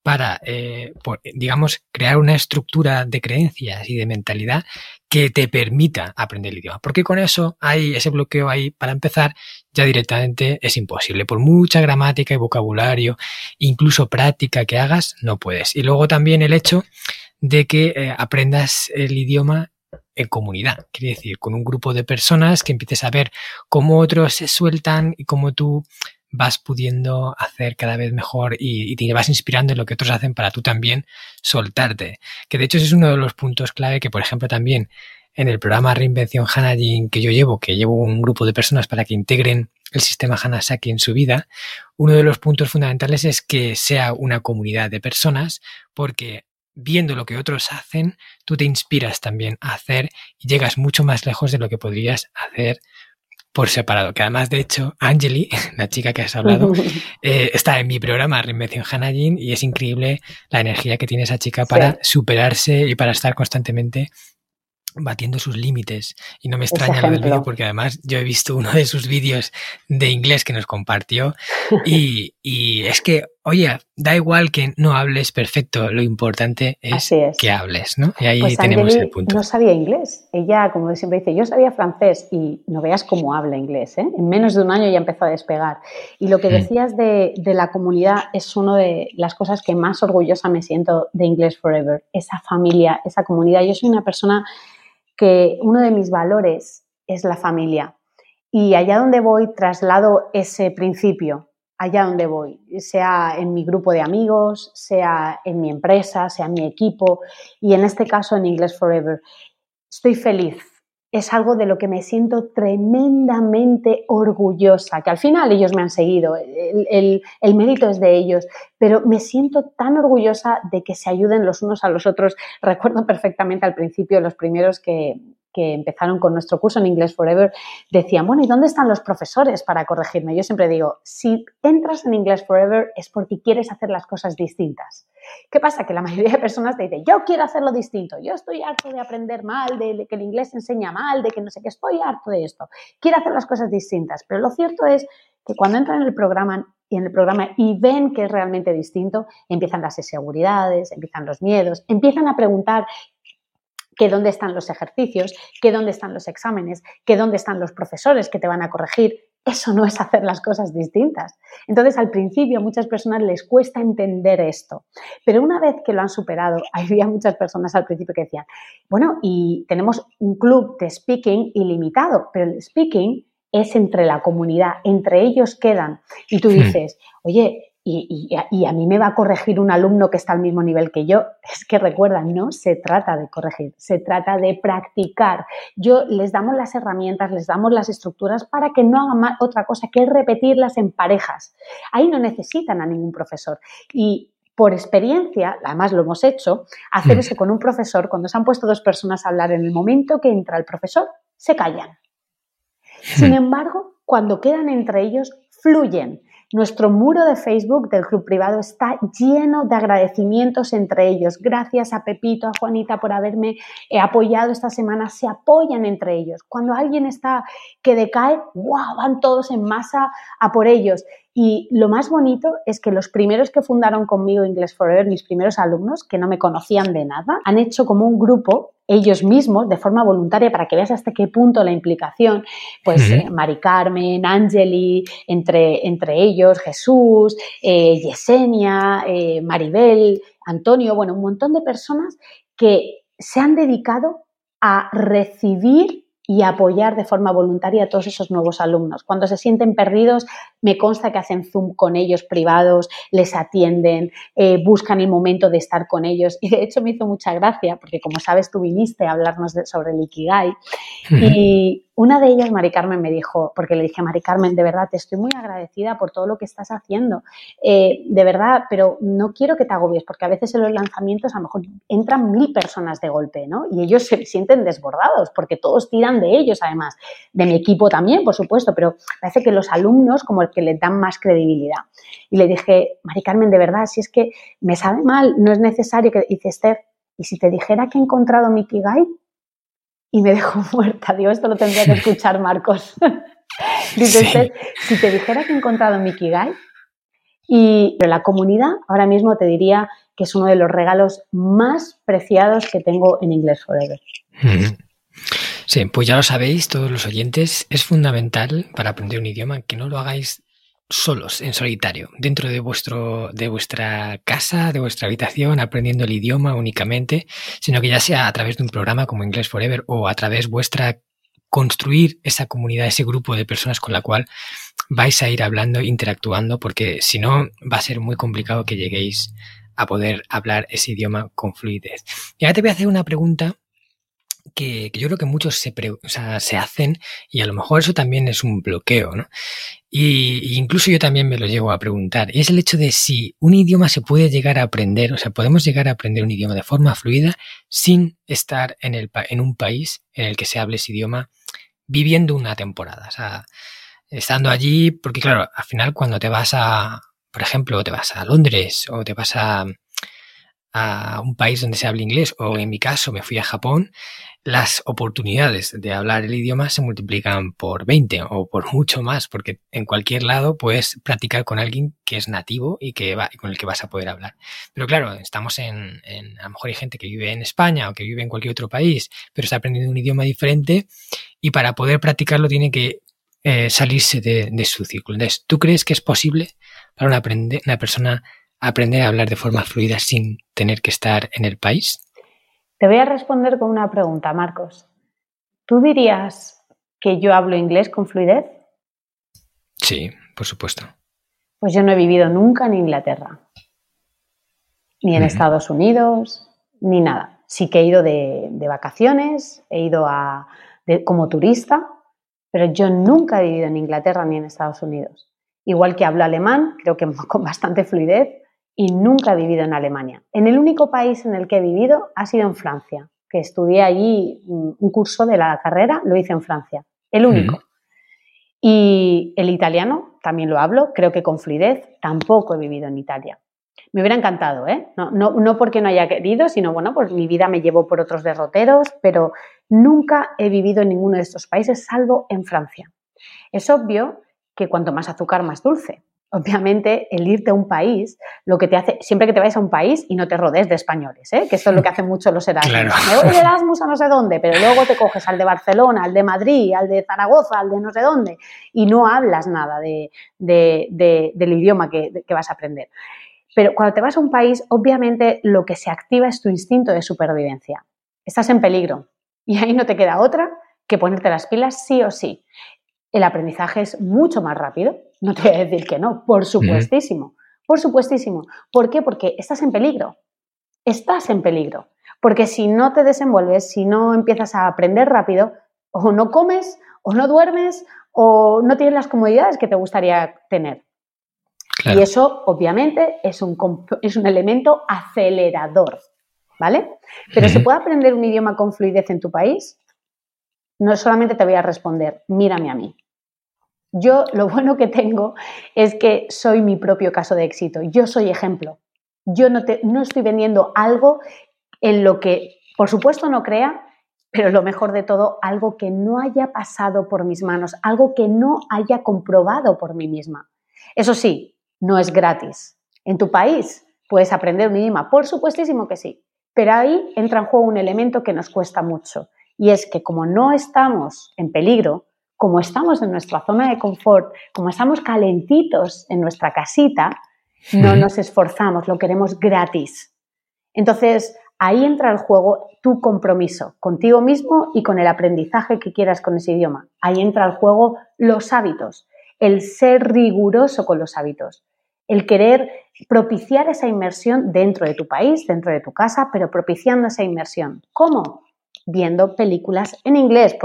para, eh, digamos, crear una estructura de creencias y de mentalidad que te permita aprender el idioma. Porque con eso hay ese bloqueo ahí, para empezar, ya directamente es imposible. Por mucha gramática y vocabulario, incluso práctica que hagas, no puedes. Y luego también el hecho de que eh, aprendas el idioma en comunidad, quiere decir, con un grupo de personas que empieces a ver cómo otros se sueltan y cómo tú vas pudiendo hacer cada vez mejor y, te vas inspirando en lo que otros hacen para tú también soltarte. Que de hecho ese es uno de los puntos clave que, por ejemplo, también en el programa Reinvención Hanajin que yo llevo, que llevo un grupo de personas para que integren el sistema Hanasaki en su vida, uno de los puntos fundamentales es que sea una comunidad de personas porque viendo lo que otros hacen, tú te inspiras también a hacer y llegas mucho más lejos de lo que podrías hacer por separado. Que además, de hecho, Angeli, la chica que has hablado, eh, está en mi programa Reinvención Hanajin y es increíble la energía que tiene esa chica para superarse y para estar constantemente batiendo sus límites. Y no me extraña lo del vídeo porque además yo he visto uno de sus vídeos de inglés que nos compartió y, y, es que, oye, da igual que no hables perfecto, lo importante es, que hables, ¿no? Y ahí pues tenemos el punto. No sabía inglés. Ella, como siempre dice, yo sabía francés y no veas cómo habla inglés. ¿eh? En menos de un año ya empezó a despegar. Y lo que mm. decías de, de la comunidad es una de las cosas que más orgullosa me siento de English Forever. Esa familia, esa comunidad. Yo soy una persona que uno de mis valores es la familia. Y allá donde voy traslado ese principio, allá donde voy, sea en mi grupo de amigos, sea en mi empresa, sea en mi equipo y en este caso en English Forever. Estoy feliz. Es algo de lo que me siento tremendamente orgullosa, que al final ellos me han seguido, el, mérito es de ellos, pero me siento tan orgullosa de que se ayuden los unos a los otros. Recuerdo perfectamente al principio, los primeros que, que empezaron con nuestro curso en English Forever, decían, bueno, ¿y dónde están los profesores para corregirme? Yo siempre digo, si entras en English Forever es porque quieres hacer las cosas distintas. ¿Qué pasa? Que la mayoría de personas te dicen, yo quiero hacerlo distinto, yo estoy harto de aprender mal, de que el inglés enseña mal, de que no sé qué, estoy harto de esto, quiero hacer las cosas distintas. Pero lo cierto es que cuando entran en el programa y en el programa y ven que es realmente distinto, empiezan las inseguridades, empiezan los miedos, empiezan a preguntar que dónde están los ejercicios, que dónde están los exámenes, que dónde están los profesores que te van a corregir. Eso no es hacer las cosas distintas. Entonces, al principio, a muchas personas les cuesta entender esto. Pero una vez que lo han superado, había muchas personas al principio que decían, bueno, y tenemos un club de speaking ilimitado, pero el speaking es entre la comunidad, entre ellos quedan. Y tú dices, oye, y, a mí me va a corregir un alumno que está al mismo nivel que yo. Es que recuerda, no se trata de corregir, se trata de practicar. Yo les damos las herramientas, les damos las estructuras para que no hagan otra cosa que repetirlas en parejas. Ahí no necesitan a ningún profesor. Y por experiencia, además lo hemos hecho, hacer mm. eso con un profesor, cuando se han puesto dos personas a hablar en el momento que entra el profesor, se callan. Sin embargo, cuando quedan entre ellos, fluyen nuestro muro de Facebook del club privado está lleno de agradecimientos entre ellos. Gracias a Pepito, a Juanita por haberme eh, apoyado esta semana. Se apoyan entre ellos. Cuando alguien está que decae, ¡wow! Van todos en masa a por ellos. Y lo más bonito es que los primeros que fundaron conmigo English Forever, mis primeros alumnos, que no me conocían de nada, han hecho como un grupo ellos mismos de forma voluntaria para que veas hasta qué punto la implicación, pues eh, Mari Carmen, Angeli, entre, entre ellos Jesús, eh, Yesenia, eh, Maribel, Antonio, bueno, un montón de personas que se han dedicado a recibir y apoyar de forma voluntaria a todos esos nuevos alumnos. Cuando se sienten perdidos, me consta que hacen Zoom con ellos privados, les atienden, eh, buscan el momento de estar con ellos. Y de hecho me hizo mucha gracia, porque como sabes, tú viniste a hablarnos sobre el Ikigai. Y una de ellas, Mari Carmen, me dijo, porque le dije, Mari Carmen, de verdad, te estoy muy agradecida por todo lo que estás haciendo. Eh, de verdad, pero no quiero que te agobies, porque a veces en los lanzamientos a lo mejor entran mil personas de golpe, ¿no? Y ellos se sienten desbordados, porque todos tiran de ellos, además. De mi equipo también, por supuesto, pero parece que los alumnos como el que les dan más credibilidad. Y le dije, Mari Carmen, de verdad, si es que me sabe mal, no es necesario que, dice Esther, ¿y si te dijera que he encontrado mi Kigai? Y me dejó muerta. Digo, esto lo tendría que escuchar Marcos. Dice, si te dijera que he encontrado mi Kigai, y la comunidad ahora mismo te diría que es uno de los regalos más preciados que tengo en Inglés Forever. Sí, pues ya lo sabéis, todos los oyentes, es fundamental para aprender un idioma que no lo hagáis solos, en solitario, dentro de, vuestro, de vuestra casa, de vuestra habitación, aprendiendo el idioma únicamente, sino que ya sea a través de un programa como English Forever o a través vuestra construir esa comunidad, ese grupo de personas con la cual vais a ir hablando, interactuando, porque si no va a ser muy complicado que lleguéis a poder hablar ese idioma con fluidez. Y ahora te voy a hacer una pregunta que, yo creo que muchos se, se hacen y a lo mejor eso también es un bloqueo, ¿no? Y, incluso yo también me lo llego a preguntar. Y es el hecho de si un idioma se puede llegar a aprender, o sea, podemos llegar a aprender un idioma de forma fluida sin estar en, el, en un país en el que se hable ese idioma viviendo una temporada. O sea, estando allí, porque claro, al final cuando te vas a, por ejemplo, te vas a Londres o te vas a, a un país donde se habla inglés, o en mi caso me fui a Japón, las oportunidades de hablar el idioma se multiplican por 20 o por mucho más, porque en cualquier lado puedes practicar con alguien que es nativo y que va, con el que vas a poder hablar. Pero claro, estamos en, a lo mejor hay gente que vive en España o que vive en cualquier otro país, pero está aprendiendo un idioma diferente y para poder practicarlo tiene que eh, salirse de, su círculo. Entonces, ¿tú crees que es posible para una, una persona aprender a hablar de forma fluida sin tener que estar en el país? Te voy a responder con una pregunta, Marcos. ¿Tú dirías que yo hablo inglés con fluidez? Sí, por supuesto. Pues yo no he vivido nunca en Inglaterra, ni en Estados Unidos, ni nada. Sí que he ido de, vacaciones, he ido a, como turista, pero yo nunca he vivido en Inglaterra ni en Estados Unidos. Igual que hablo alemán, creo que con bastante fluidez, y nunca he vivido en Alemania. En el único país en el que he vivido ha sido en Francia, que estudié allí un curso de la carrera, lo hice en Francia, el único. Y el italiano también lo hablo, creo que con fluidez, tampoco he vivido en Italia. Me hubiera encantado, ¿eh? No, no, no porque no haya querido, sino bueno, pues mi vida me llevó por otros derroteros, pero nunca he vivido en ninguno de estos países, salvo en Francia. Es obvio que cuanto más azúcar, más dulce obviamente el irte a un país, lo que te hace, siempre que te vayas a un país y no te rodees de españoles, ¿eh? que eso es lo que hacen muchos los Erasmus. Me voy de Erasmus a no sé dónde, pero luego te coges al de Barcelona, al de Madrid, al de Zaragoza, al de no sé dónde, y no hablas nada de, del idioma que, que vas a aprender. Pero cuando te vas a un país, obviamente lo que se activa es tu instinto de supervivencia. Estás en peligro y ahí no te queda otra que ponerte las pilas sí o sí. El aprendizaje es mucho más rápido, no te voy a decir que no, por supuestísimo, por supuestísimo. ¿Por qué? Porque estás en peligro, estás en peligro. Porque si no te desenvuelves, si no empiezas a aprender rápido, o no comes, o no duermes, o no tienes las comodidades que te gustaría tener. Y eso, obviamente, es un, es un elemento acelerador, ¿vale? Pero ¿se puede aprender un idioma con fluidez en tu país? No solamente te voy a responder, mírame a mí. Yo lo bueno que tengo es que soy mi propio caso de éxito. Yo soy ejemplo. Yo no, te, no estoy vendiendo algo en lo que, por supuesto, no crea, pero lo mejor de todo, algo que no haya pasado por mis manos, algo que no haya comprobado por mí misma. Eso sí, no es gratis. En tu país puedes aprender un idioma, por supuestísimo que sí, pero ahí entra en juego un elemento que nos cuesta mucho, y es que como no estamos en peligro, como estamos en nuestra zona de confort, como estamos calentitos en nuestra casita, no nos esforzamos, lo queremos gratis. Entonces, ahí entra el juego tu compromiso contigo mismo y con el aprendizaje que quieras con ese idioma. Ahí entra el juego los hábitos, el ser riguroso con los hábitos, el querer propiciar esa inmersión dentro de tu país, dentro de tu casa, pero propiciando esa inmersión. ¿Cómo? Viendo películas en inglés,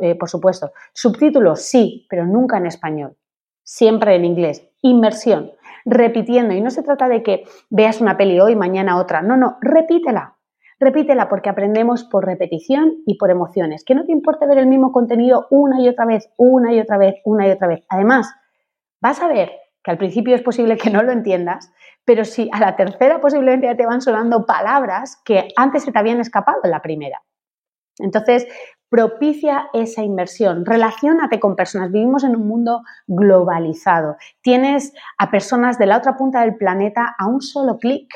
eh, por, supuesto. Subtítulos, sí, pero nunca en español. Siempre en inglés. Inmersión. Repitiendo. Y no se trata de que veas una peli hoy, mañana otra. No, no, repítela. Repítela porque aprendemos por repetición y por emociones. Que no te importe ver el mismo contenido una y otra vez, una y otra vez, una y otra vez. Además, vas a ver que al principio es posible que no lo entiendas, pero si a la tercera posiblemente ya te van sonando palabras que antes se te habían escapado en la primera. Entonces, propicia esa inversión, relaciónate con personas. Vivimos en un mundo globalizado. Tienes a personas de la otra punta del planeta a un solo clic.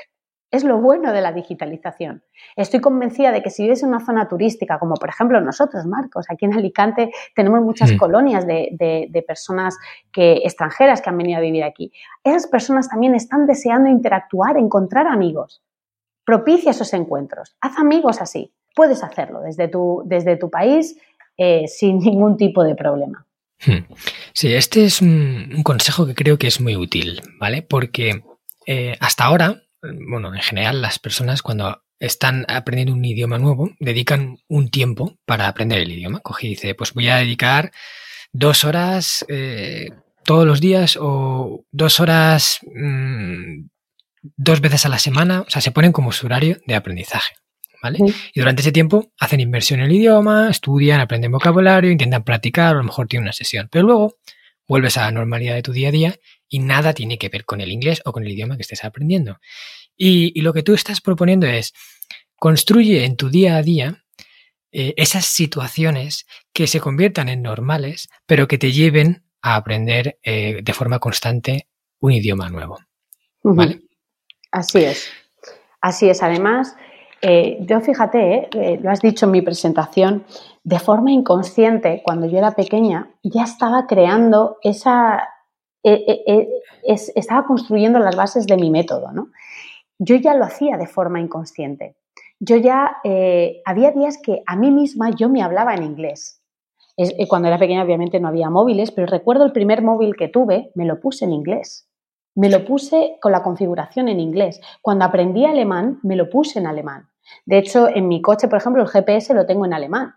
Es lo bueno de la digitalización. Estoy convencida de que si vives en una zona turística, como por ejemplo nosotros, Marcos, aquí en Alicante tenemos muchas mm. colonias de, personas que, extranjeras que han venido a vivir aquí. Esas personas también están deseando interactuar, encontrar amigos. Propicia esos encuentros. Haz amigos así puedes hacerlo desde tu, desde tu país eh, sin ningún tipo de problema. Hmm. Sí, este es un, consejo que creo que es muy útil, ¿vale? Porque eh, hasta ahora, bueno, en general las personas cuando están aprendiendo un idioma nuevo dedican un tiempo para aprender el idioma. Coge y dice, pues voy a dedicar dos horas eh, todos los días o dos horas mm, dos veces a la semana, o sea, se ponen como su horario de aprendizaje. Y durante ese tiempo hacen inversión en el idioma, estudian, aprenden vocabulario, intentan practicar, a lo mejor tienen una sesión. Pero luego vuelves a la normalidad de tu día a día y nada tiene que ver con el inglés o con el idioma que estés aprendiendo. Y, lo que tú estás proponiendo es construye en tu día a día eh, esas situaciones que se conviertan en normales, pero que te lleven a aprender eh, de forma constante un idioma nuevo. ¿Vale? Así es. Así es. Además, eh, yo fíjate, lo has dicho en mi presentación, de forma inconsciente, cuando yo era pequeña, ya estaba creando esa, estaba construyendo las bases de mi método, ¿no? Yo ya lo hacía de forma inconsciente. Yo ya, eh, había días que a mí misma yo me hablaba en inglés. Eh, cuando era pequeña obviamente no había móviles, pero recuerdo el primer móvil que tuve, me lo puse en inglés. Me lo puse con la configuración en inglés. Cuando aprendí alemán, me lo puse en alemán. De hecho, en mi coche, por ejemplo, el GPS lo tengo en alemán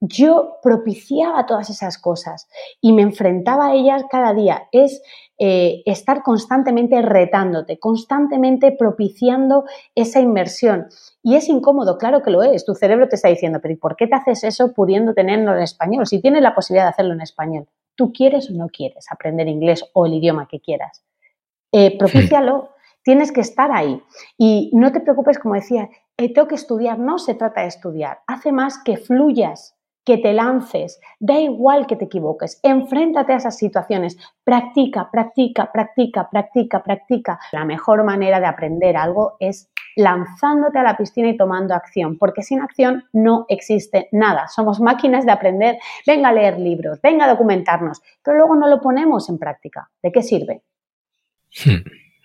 yo propiciaba todas esas cosas y me enfrentaba a ellas cada día. Es eh, estar constantemente retándote, constantemente propiciando esa inmersión. Y es incómodo, claro que lo es. Tu cerebro te está diciendo, pero ¿y por qué te haces eso pudiendo tenerlo en español? Si tienes la posibilidad de hacerlo en español, ¿tú quieres o no quieres aprender inglés o el idioma que quieras? Eh, propícialo. Tienes que estar ahí. Y no te preocupes, como decía, eh, tengo que estudiar. No se trata de estudiar. Hace más que fluyas que te lances, da igual que te equivoques, enfréntate a esas situaciones, practica, practica, practica, practica, practica. La mejor manera de aprender algo es lanzándote a la piscina y tomando acción, porque sin acción no existe nada. Somos máquinas de aprender, venga a leer libros, venga a documentarnos, pero luego no lo ponemos en práctica. ¿De qué sirve? Hmm.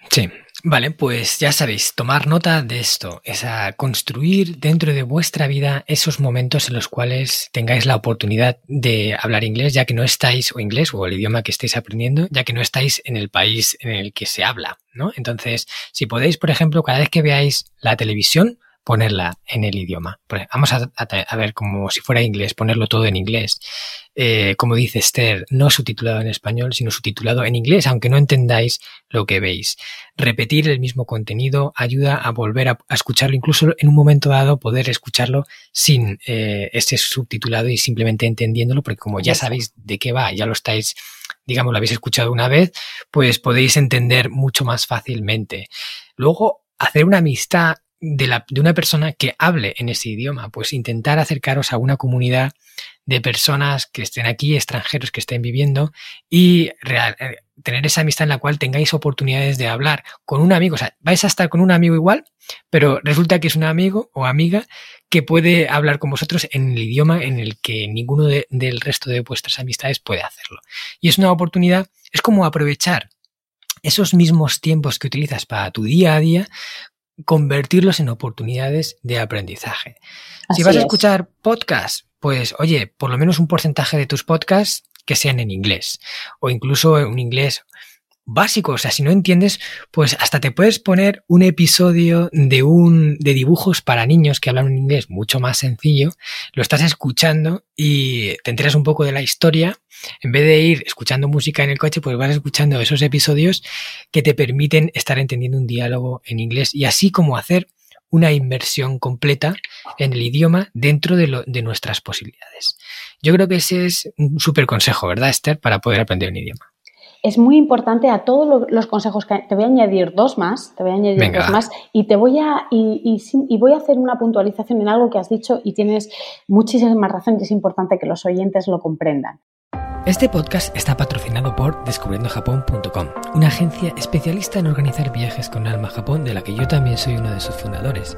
Sí, vale, pues ya sabéis, tomar nota de esto, es a construir dentro de vuestra vida esos momentos en los cuales tengáis la oportunidad de hablar inglés, ya que no estáis, o inglés, o el idioma que estéis aprendiendo, ya que no estáis en el país en el que se habla, ¿no? Entonces, si podéis, por ejemplo, cada vez que veáis la televisión, ponerla en el idioma. Vamos a, ver como si fuera inglés, ponerlo todo en inglés. Eh, como dice Esther, no subtitulado en español, sino subtitulado en inglés, aunque no entendáis lo que veis. Repetir el mismo contenido ayuda a volver a, escucharlo, incluso en un momento dado poder escucharlo sin eh, ese subtitulado y simplemente entendiéndolo, porque como ya sabéis de qué va, ya lo estáis digamos, lo habéis escuchado una vez, pues podéis entender mucho más fácilmente. Luego, hacer una amistad de, una persona que hable en ese idioma, pues intentar acercaros a una comunidad de personas que estén aquí, extranjeros que estén viviendo y eh, tener esa amistad en la cual tengáis oportunidades de hablar con un amigo. O sea, vais a estar con un amigo igual, pero resulta que es un amigo o amiga que puede hablar con vosotros en el idioma en el que ninguno del resto de vuestras amistades puede hacerlo. Y es una oportunidad, es como aprovechar esos mismos tiempos que utilizas para tu día a día convertirlos en oportunidades de aprendizaje. si vas a escuchar podcasts, pues oye, por lo menos un porcentaje de tus podcasts que sean en inglés o incluso un inglés básico. O sea, si no entiendes, pues hasta te puedes poner un episodio de un de dibujos para niños que hablan un inglés mucho más sencillo. Lo estás escuchando y te enteras un poco de la historia. En vez de ir escuchando música en el coche, pues vas escuchando esos episodios que te permiten estar entendiendo un diálogo en inglés y así como hacer una inversión completa en el idioma dentro de, lo, de nuestras posibilidades. Yo creo que ese es un súper consejo, ¿verdad, Esther? Para poder aprender un idioma es muy importante a todos los consejos que te voy a añadir dos más, te voy a añadir dos más y te voy a y, y, voy a hacer una puntualización en algo que has dicho y tienes muchísimas razones y es importante que los oyentes lo comprendan. Este podcast está patrocinado por descubriendojapón.com, una agencia especialista en organizar viajes con alma a Japón de la que yo también soy uno de sus fundadores.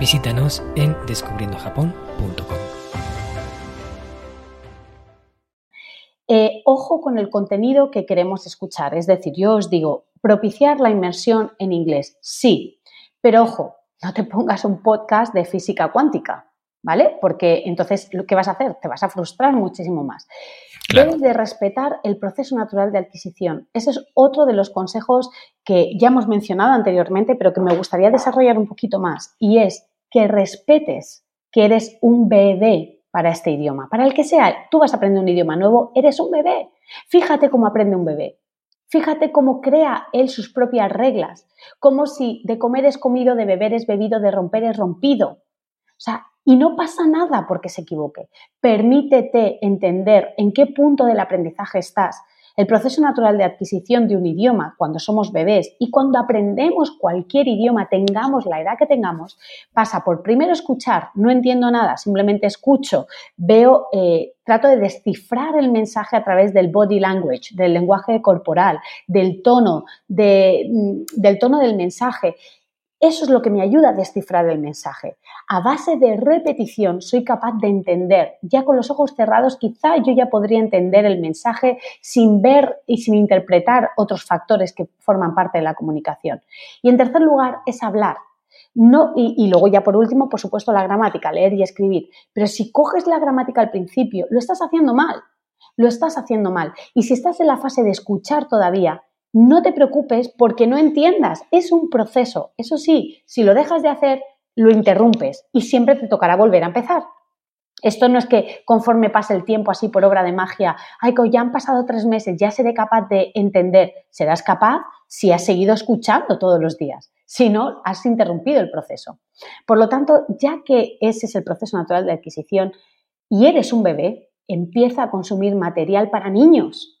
Visítanos en descubriendojapón.com. Eh, ojo con el contenido que queremos escuchar. Es decir, yo os digo, propiciar la inmersión en inglés, sí, pero ojo, no te pongas un podcast de física cuántica. ¿vale? Porque entonces, ¿qué vas a hacer? Te vas a frustrar muchísimo más. Debes de respetar el proceso natural de adquisición. Ese es otro de los consejos que ya hemos mencionado anteriormente, pero que me gustaría desarrollar un poquito más, y es que respetes que eres un bebé para este idioma. Para el que sea, tú vas a aprender un idioma nuevo, eres un bebé. Fíjate cómo aprende un bebé. Fíjate cómo crea él sus propias reglas. Como si de comer es comido, de beber es bebido, de romper es rompido. O sea, y no pasa nada porque se equivoque. Permítete entender en qué punto del aprendizaje estás. El proceso natural de adquisición de un idioma cuando somos bebés y cuando aprendemos cualquier idioma, tengamos la edad que tengamos, pasa por primero escuchar, no entiendo nada, simplemente escucho, veo, eh, trato de descifrar el mensaje a través del body language, del lenguaje corporal, del tono, mm, del tono del mensaje eso es lo que me ayuda a descifrar el mensaje. A base de repetición soy capaz de entender. Ya con los ojos cerrados quizá yo ya podría entender el mensaje sin ver y sin interpretar otros factores que forman parte de la comunicación. Y en tercer lugar es hablar. No, y, y, luego ya por último, por supuesto, la gramática, leer y escribir. Pero si coges la gramática al principio, lo estás haciendo mal. Lo estás haciendo mal. Y si estás en la fase de escuchar todavía, no te preocupes porque no entiendas, es un proceso. Eso sí, si lo dejas de hacer, lo interrumpes y siempre te tocará volver a empezar. Esto no es que conforme pase el tiempo así por obra de magia, ay, ya han pasado tres meses, ya seré capaz de entender. Serás capaz si has seguido escuchando todos los días. Si no, has interrumpido el proceso. Por lo tanto, ya que ese es el proceso natural de adquisición y eres un bebé, empieza a consumir material para niños.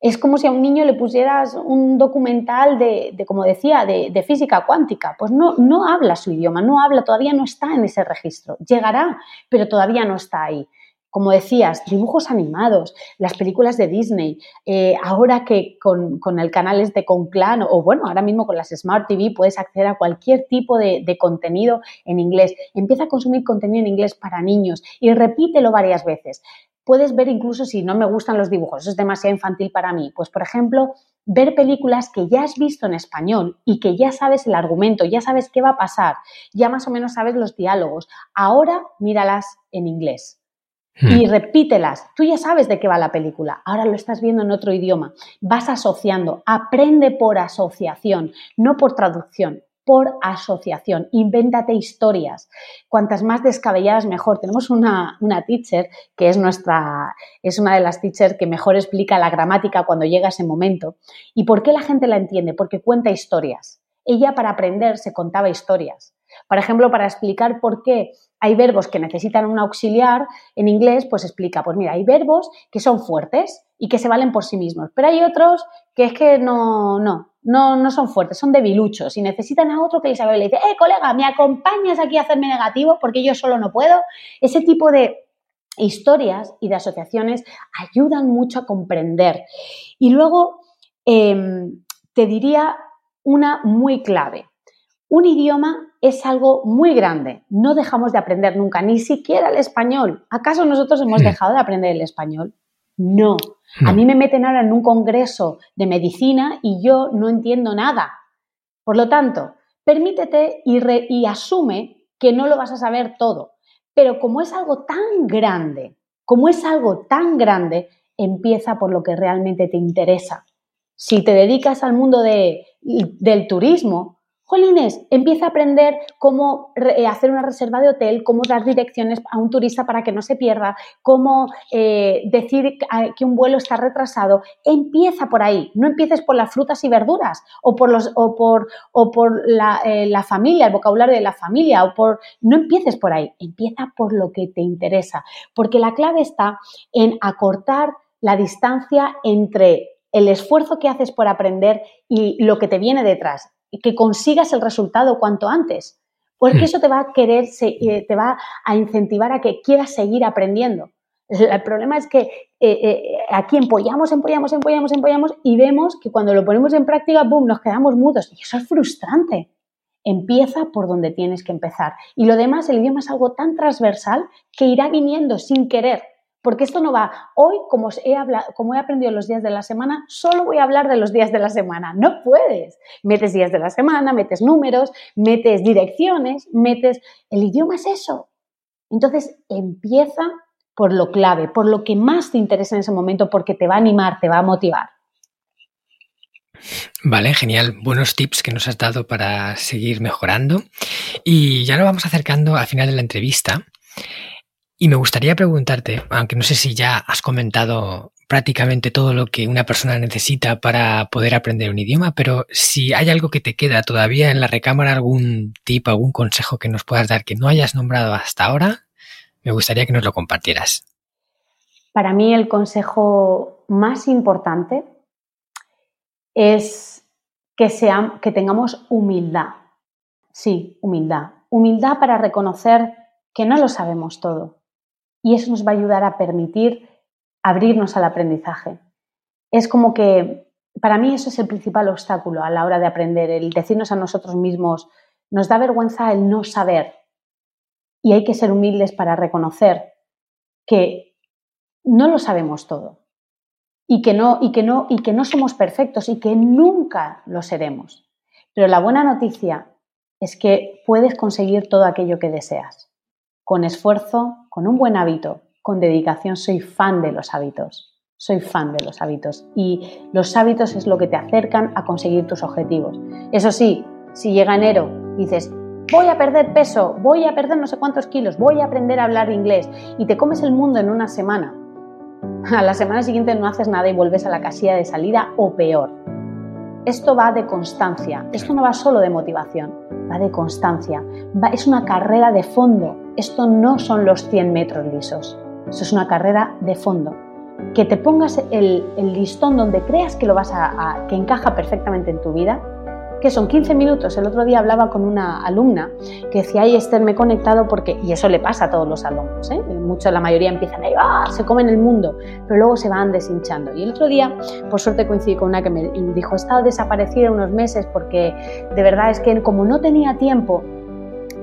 Es como si a un niño le pusieras un documental de, como decía, de, física cuántica. Pues no, no habla su idioma, no habla, todavía no está en ese registro. Llegará, pero todavía no está ahí. Como decías, dibujos animados, las películas de Disney, eh, ahora que con, el canal este con Clan, o bueno, ahora mismo con las Smart TV puedes acceder a cualquier tipo de contenido en inglés. Empieza a consumir contenido en inglés para niños y repítelo varias veces puedes ver incluso si no me gustan los dibujos, eso es demasiado infantil para mí. Pues, por ejemplo, ver películas que ya has visto en español y que ya sabes el argumento, ya sabes qué va a pasar, ya más o menos sabes los diálogos. Ahora míralas en inglés. Hmm. Y repítelas. Tú ya sabes de qué va la película. Ahora lo estás viendo en otro idioma. Vas asociando. Aprende por asociación, no por traducción por asociación. Invéntate historias. Cuantas más descabelladas, mejor. Tenemos una, una teacher que es nuestra, es una de las teachers que mejor explica la gramática cuando llega ese momento. ¿Y por qué la gente la entiende? Porque cuenta historias. Ella para aprender se contaba historias. Por ejemplo, para explicar por qué hay verbos que necesitan un auxiliar en inglés, pues explica, pues mira, hay verbos que son fuertes y que se valen por sí mismos, pero hay otros que es que no, no, no, no son fuertes, son debiluchos y necesitan a otro que les y le dice, eh, colega, ¿me acompañas aquí a hacerme negativo porque yo solo no puedo? Ese tipo de historias y de asociaciones ayudan mucho a comprender. Y luego em, te diría una muy clave. Un idioma es algo muy grande. No dejamos de aprender nunca, ni siquiera el español. ¿Acaso nosotros hemos dejado de aprender el español? No. A mí me meten ahora en un congreso de medicina y yo no entiendo nada. Por lo tanto, permítete y, y asume que no lo vas a saber todo. Pero como es algo tan grande, como es algo tan grande, empieza por lo que realmente te interesa. Si te dedicas al mundo de, del turismo, Jolines, empieza a aprender cómo eh, hacer una reserva de hotel, cómo dar direcciones a un turista para que no se pierda, cómo eh, decir que un vuelo está retrasado. Empieza por ahí, no empieces por las frutas y verduras o por, los, o por, o por la, eh, la familia, el vocabulario de la familia, o por... No empieces por ahí, empieza por lo que te interesa, porque la clave está en acortar la distancia entre el esfuerzo que haces por aprender y lo que te viene detrás que consigas el resultado cuanto antes, porque hmm. eso te va a querer, eh, te va a incentivar a que quieras seguir aprendiendo. El problema es que eh, eh, aquí empollamos, empollamos, empollamos, empollamos y vemos que cuando lo ponemos en práctica, boom, nos quedamos mudos y eso es frustrante. Empieza por donde tienes que empezar. Y lo demás, el idioma es algo tan transversal que irá viniendo sin querer. Porque esto no va, hoy como he, como he aprendido los días de la semana, solo voy a hablar de los días de la semana. No puedes. Metes días de la semana, metes números, metes direcciones, metes... El idioma es eso. Entonces empieza por lo clave, por lo que más te interesa en ese momento, porque te va a animar, te va a motivar. Vale, genial. Buenos tips que nos has dado para seguir mejorando. Y ya nos vamos acercando al final de la entrevista. Y me gustaría preguntarte, aunque no sé si ya has comentado prácticamente todo lo que una persona necesita para poder aprender un idioma, pero si hay algo que te queda todavía en la recámara, algún tip, algún consejo que nos puedas dar que no hayas nombrado hasta ahora, me gustaría que nos lo compartieras. Para mí el consejo más importante es que, que tengamos humildad. Sí, humildad. Humildad para reconocer que no lo sabemos todo. Y eso nos va a ayudar a permitir abrirnos al aprendizaje. Es como que, para mí eso es el principal obstáculo a la hora de aprender, el decirnos a nosotros mismos, nos da vergüenza el no saber. Y hay que ser humildes para reconocer que no lo sabemos todo y que no, y que no, y que no somos perfectos y que nunca lo seremos. Pero la buena noticia es que puedes conseguir todo aquello que deseas. Con esfuerzo, con un buen hábito, con dedicación, soy fan de los hábitos. Soy fan de los hábitos. Y los hábitos es lo que te acercan a conseguir tus objetivos. Eso sí, si llega enero dices, voy a perder peso, voy a perder no sé cuántos kilos, voy a aprender a hablar inglés y te comes el mundo en una semana a la semana siguiente no haces nada y vuelves a la casilla de salida o peor. Esto va de constancia, esto no va solo de motivación, va de constancia, es una carrera de fondo, esto no son los 100 metros lisos, eso es una carrera de fondo. Que te pongas el, listón donde creas que lo vas a, que encaja perfectamente en tu vida que son 15 minutos. El otro día hablaba con una alumna que decía, ay Esther, me he conectado porque, y eso le pasa a todos los alumnos, ¿eh? muchos, la mayoría empiezan ahí, ¡ah! se comen el mundo, pero luego se van deshinchando. Y el otro día, por suerte coincidí con una que me dijo, he estado desaparecida unos meses porque de verdad es que como no tenía tiempo,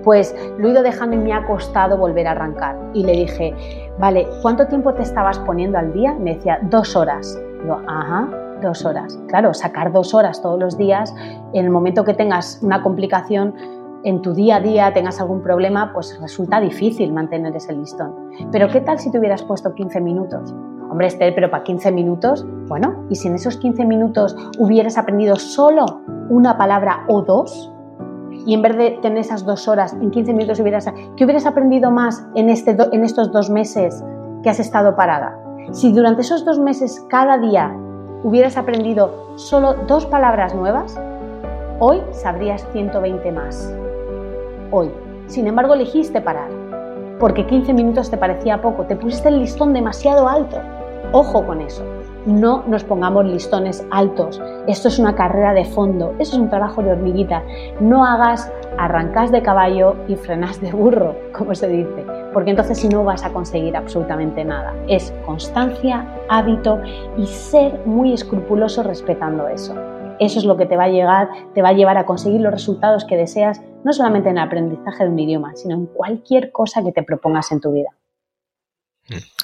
pues lo he ido dejando y me ha costado volver a arrancar. Y le dije, vale, ¿cuánto tiempo te estabas poniendo al día? Me decía, dos horas. Digo, ajá, dos horas. Claro, sacar dos horas todos los días, en el momento que tengas una complicación en tu día a día, tengas algún problema, pues resulta difícil mantener ese listón. Pero ¿qué tal si te hubieras puesto 15 minutos? Hombre, Esther, pero para 15 minutos, bueno, ¿y si en esos 15 minutos hubieras aprendido solo una palabra o dos? Y en vez de tener esas dos horas, en 15 minutos hubieras... ¿Qué hubieras aprendido más en, este en estos dos meses que has estado parada? Si durante esos dos meses cada día hubieras aprendido solo dos palabras nuevas, hoy sabrías 120 más. Hoy. Sin embargo, elegiste parar, porque 15 minutos te parecía poco, te pusiste el listón demasiado alto. Ojo con eso. No nos pongamos listones altos. Esto es una carrera de fondo, eso es un trabajo de hormiguita. No hagas arrancas de caballo y frenas de burro, como se dice, porque entonces si no vas a conseguir absolutamente nada. Es constancia, hábito y ser muy escrupuloso respetando eso. Eso es lo que te va a llegar, te va a llevar a conseguir los resultados que deseas, no solamente en el aprendizaje de un idioma, sino en cualquier cosa que te propongas en tu vida.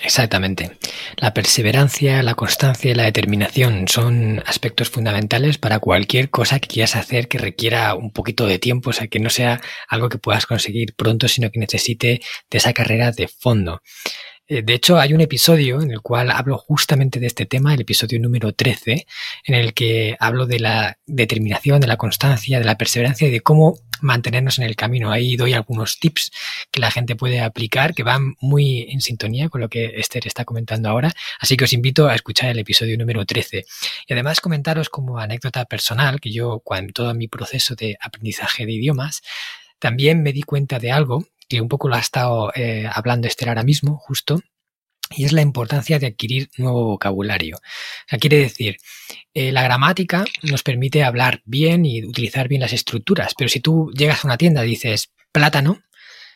Exactamente. La perseverancia, la constancia y la determinación son aspectos fundamentales para cualquier cosa que quieras hacer que requiera un poquito de tiempo, o sea, que no sea algo que puedas conseguir pronto, sino que necesite de esa carrera de fondo. Eh, de hecho, hay un episodio en el cual hablo justamente de este tema, el episodio número 13, en el que hablo de la determinación, de la constancia, de la perseverancia y de cómo mantenernos en el camino. Ahí doy algunos tips que la gente puede aplicar que van muy en sintonía con lo que Esther está comentando ahora. Así que os invito a escuchar el episodio número 13. Y además comentaros como anécdota personal que yo, cuando todo mi proceso de aprendizaje de idiomas, también me di cuenta de algo que un poco lo ha estado eh, hablando Esther ahora mismo, justo, y es la importancia de adquirir nuevo vocabulario. O quiere decir, eh, la gramática nos permite hablar bien y utilizar bien las estructuras, pero si tú llegas a una tienda y dices plátano,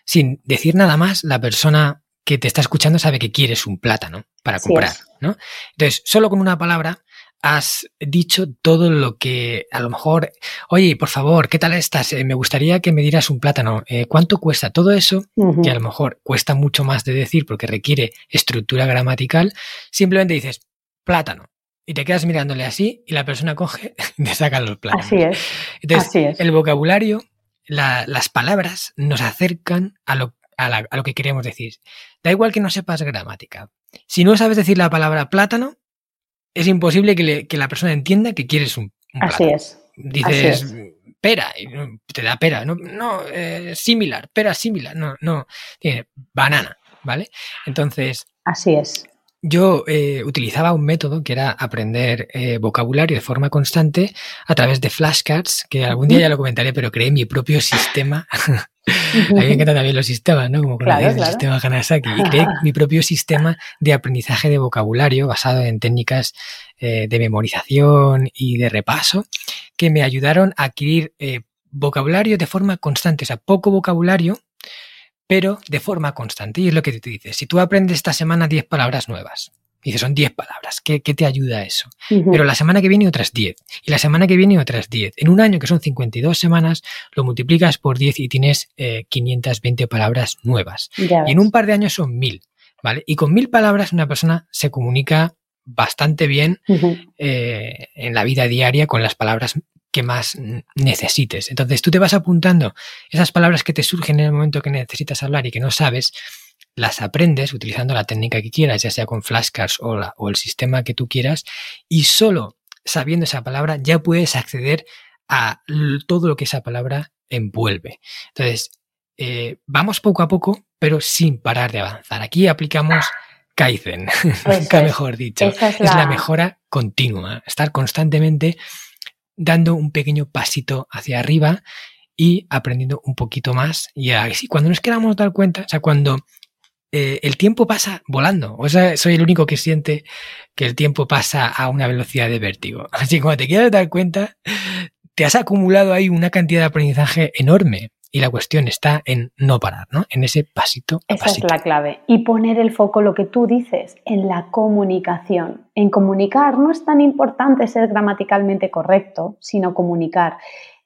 sin decir nada más, la persona que te está escuchando sabe que quieres un plátano para comprar, ¿no? Entonces, solo con una palabra has dicho todo lo que a lo mejor, oye, por favor, ¿qué tal estás? Eh, me gustaría que me dieras un plátano. Eh, ¿Cuánto cuesta? Todo eso, que a lo mejor cuesta mucho más de decir porque requiere estructura gramatical, simplemente dices plátano. Y te quedas mirándole así y la persona coge y te saca los plátanos. Así es. Entonces, el vocabulario, las palabras nos acercan a lo a, lo que queremos decir. Da igual que no sepas gramática. Si no sabes decir la palabra plátano, es imposible que, la persona entienda que quieres un, Así es. Dices pera, y te da pera, no, no eh, similar, pera similar, no, no, tiene banana, ¿vale? Entonces. Así es yo eh, utilizaba un método que era aprender eh, vocabulario de forma constante a través de flashcards, que algún día ya lo comentaré, pero creé mi propio sistema. a mí me encantan también los sistemas, ¿no? Como claro, el sistema Hanasaki. Y creé mi propio sistema de aprendizaje de vocabulario basado en técnicas eh, de memorización y de repaso que me ayudaron a adquirir vocabulario de forma constante, o sea, poco vocabulario, pero de forma constante. Y es lo que te dices. Si tú aprendes esta semana 10 palabras nuevas, dices, son 10 palabras, ¿qué, te ayuda eso? Pero la semana que viene otras 10, y la semana que viene otras 10. En un año que son 52 semanas, lo multiplicas por 10 y tienes 520 eh, palabras nuevas. y en un par de años son 1000, ¿vale? Y con 1000 palabras una persona se comunica bastante bien eh, en la vida diaria con las palabras que más necesites. Entonces tú te vas apuntando esas palabras que te surgen en el momento que necesitas hablar y que no sabes, las aprendes utilizando la técnica que quieras, ya sea con flashcards o, o el sistema que tú quieras, y solo sabiendo esa palabra ya puedes acceder a todo lo que esa palabra envuelve. Entonces, eh, vamos poco a poco, pero sin parar de avanzar. Aquí aplicamos Kaizen, nunca mejor dicho. Es la mejora continua, estar constantemente dando un pequeño pasito hacia arriba y aprendiendo un poquito más. Y así, cuando nos queramos dar cuenta, o sea, cuando eh, el tiempo pasa volando, o sea, soy el único que siente que el tiempo pasa a una velocidad de vértigo. Así que cuando te quieras dar cuenta, te has acumulado ahí una cantidad de aprendizaje enorme. Y la cuestión está en no parar, ¿no? En ese pasito. Esa es la clave. Y poner el foco, lo que tú dices, en la comunicación. En comunicar no es tan importante ser gramaticalmente correcto, sino comunicar.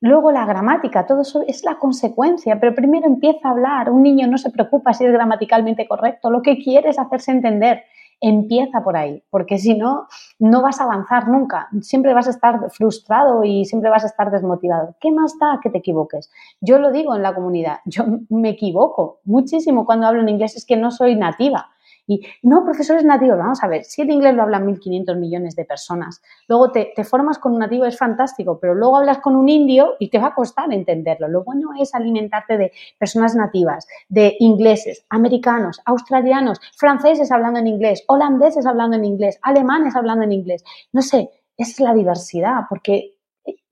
Luego la gramática, todo eso es la consecuencia, pero primero empieza a hablar. Un niño no se preocupa si es gramaticalmente correcto, lo que quiere es hacerse entender. Empieza por ahí, porque si no, no vas a avanzar nunca. Siempre vas a estar frustrado y siempre vas a estar desmotivado. ¿Qué más da que te equivoques? Yo lo digo en la comunidad, yo me equivoco muchísimo cuando hablo en inglés, es que no soy nativa y no, profesores nativos, vamos a ver, si el inglés lo hablan 1.500 millones de personas, luego te, formas con un nativo, es fantástico, pero luego hablas con un indio y te va a costar entenderlo. Lo bueno es alimentarte de personas nativas, de ingleses, americanos, australianos, franceses hablando en inglés, holandeses hablando en inglés, alemanes hablando en inglés. No sé, es la diversidad, porque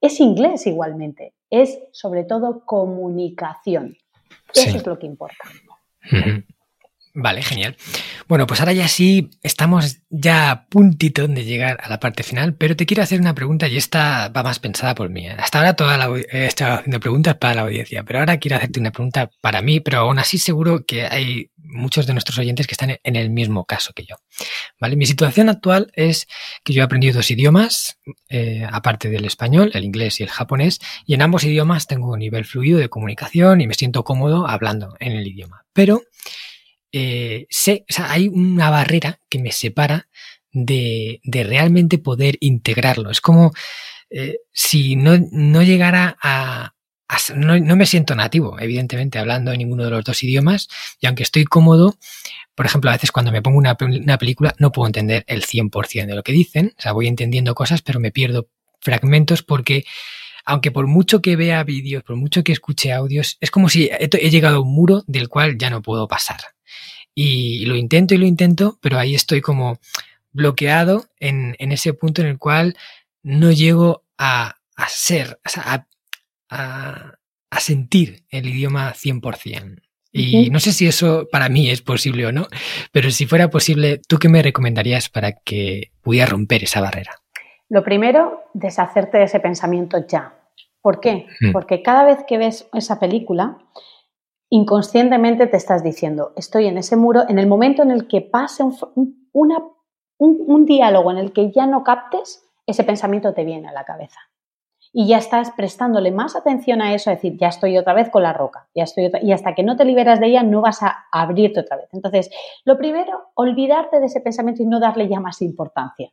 es inglés igualmente, es sobre todo comunicación. Eso es lo que importa. Vale, genial. Bueno, pues ahora ya sí estamos ya a puntito de llegar a la parte final, pero te quiero hacer una pregunta y esta va más pensada por mí. Hasta ahora toda la he estado haciendo preguntas para la audiencia, pero ahora quiero hacerte una pregunta para mí, pero aún así seguro que hay muchos de nuestros oyentes que están en el mismo caso que yo. Vale, mi situación actual es que yo he aprendido dos idiomas, eh, aparte del español, el inglés y el japonés, y en ambos idiomas tengo un nivel fluido de comunicación y me siento cómodo hablando en el idioma. Pero eh, sé, hay una barrera que me separa de, de realmente poder integrarlo. Es como eh, si no, no llegara a... no, no, me siento nativo, evidentemente, hablando en ninguno de los dos idiomas, y aunque estoy cómodo, por ejemplo, a veces cuando me pongo una, una película no puedo entender el 100% de lo que dicen, o sea, voy entendiendo cosas, pero me pierdo fragmentos porque aunque por mucho que vea vídeos, por mucho que escuche audios, es como si he, llegado a un muro del cual ya no puedo pasar. Y lo intento y lo intento, pero ahí estoy como bloqueado en, ese punto en el cual no llego a, ser, a, a, sentir el idioma 100%. Y no sé si eso para mí es posible o no, pero si fuera posible, ¿tú qué me recomendarías para que pudiera romper esa barrera? Lo primero, deshacerte de ese pensamiento ya. ¿Por qué? Hmm. Porque cada vez que ves esa película, inconscientemente te estás diciendo, estoy en ese muro, en el momento en el que pase un, un, diálogo en el que ya no captes, ese pensamiento te viene a la cabeza. Y ya estás prestándole más atención a eso, a decir, ya estoy otra vez con la roca, ya estoy y hasta que no te liberas de ella no vas a abrirte otra vez. Entonces, lo primero, olvidarte de ese pensamiento y no darle ya más importancia.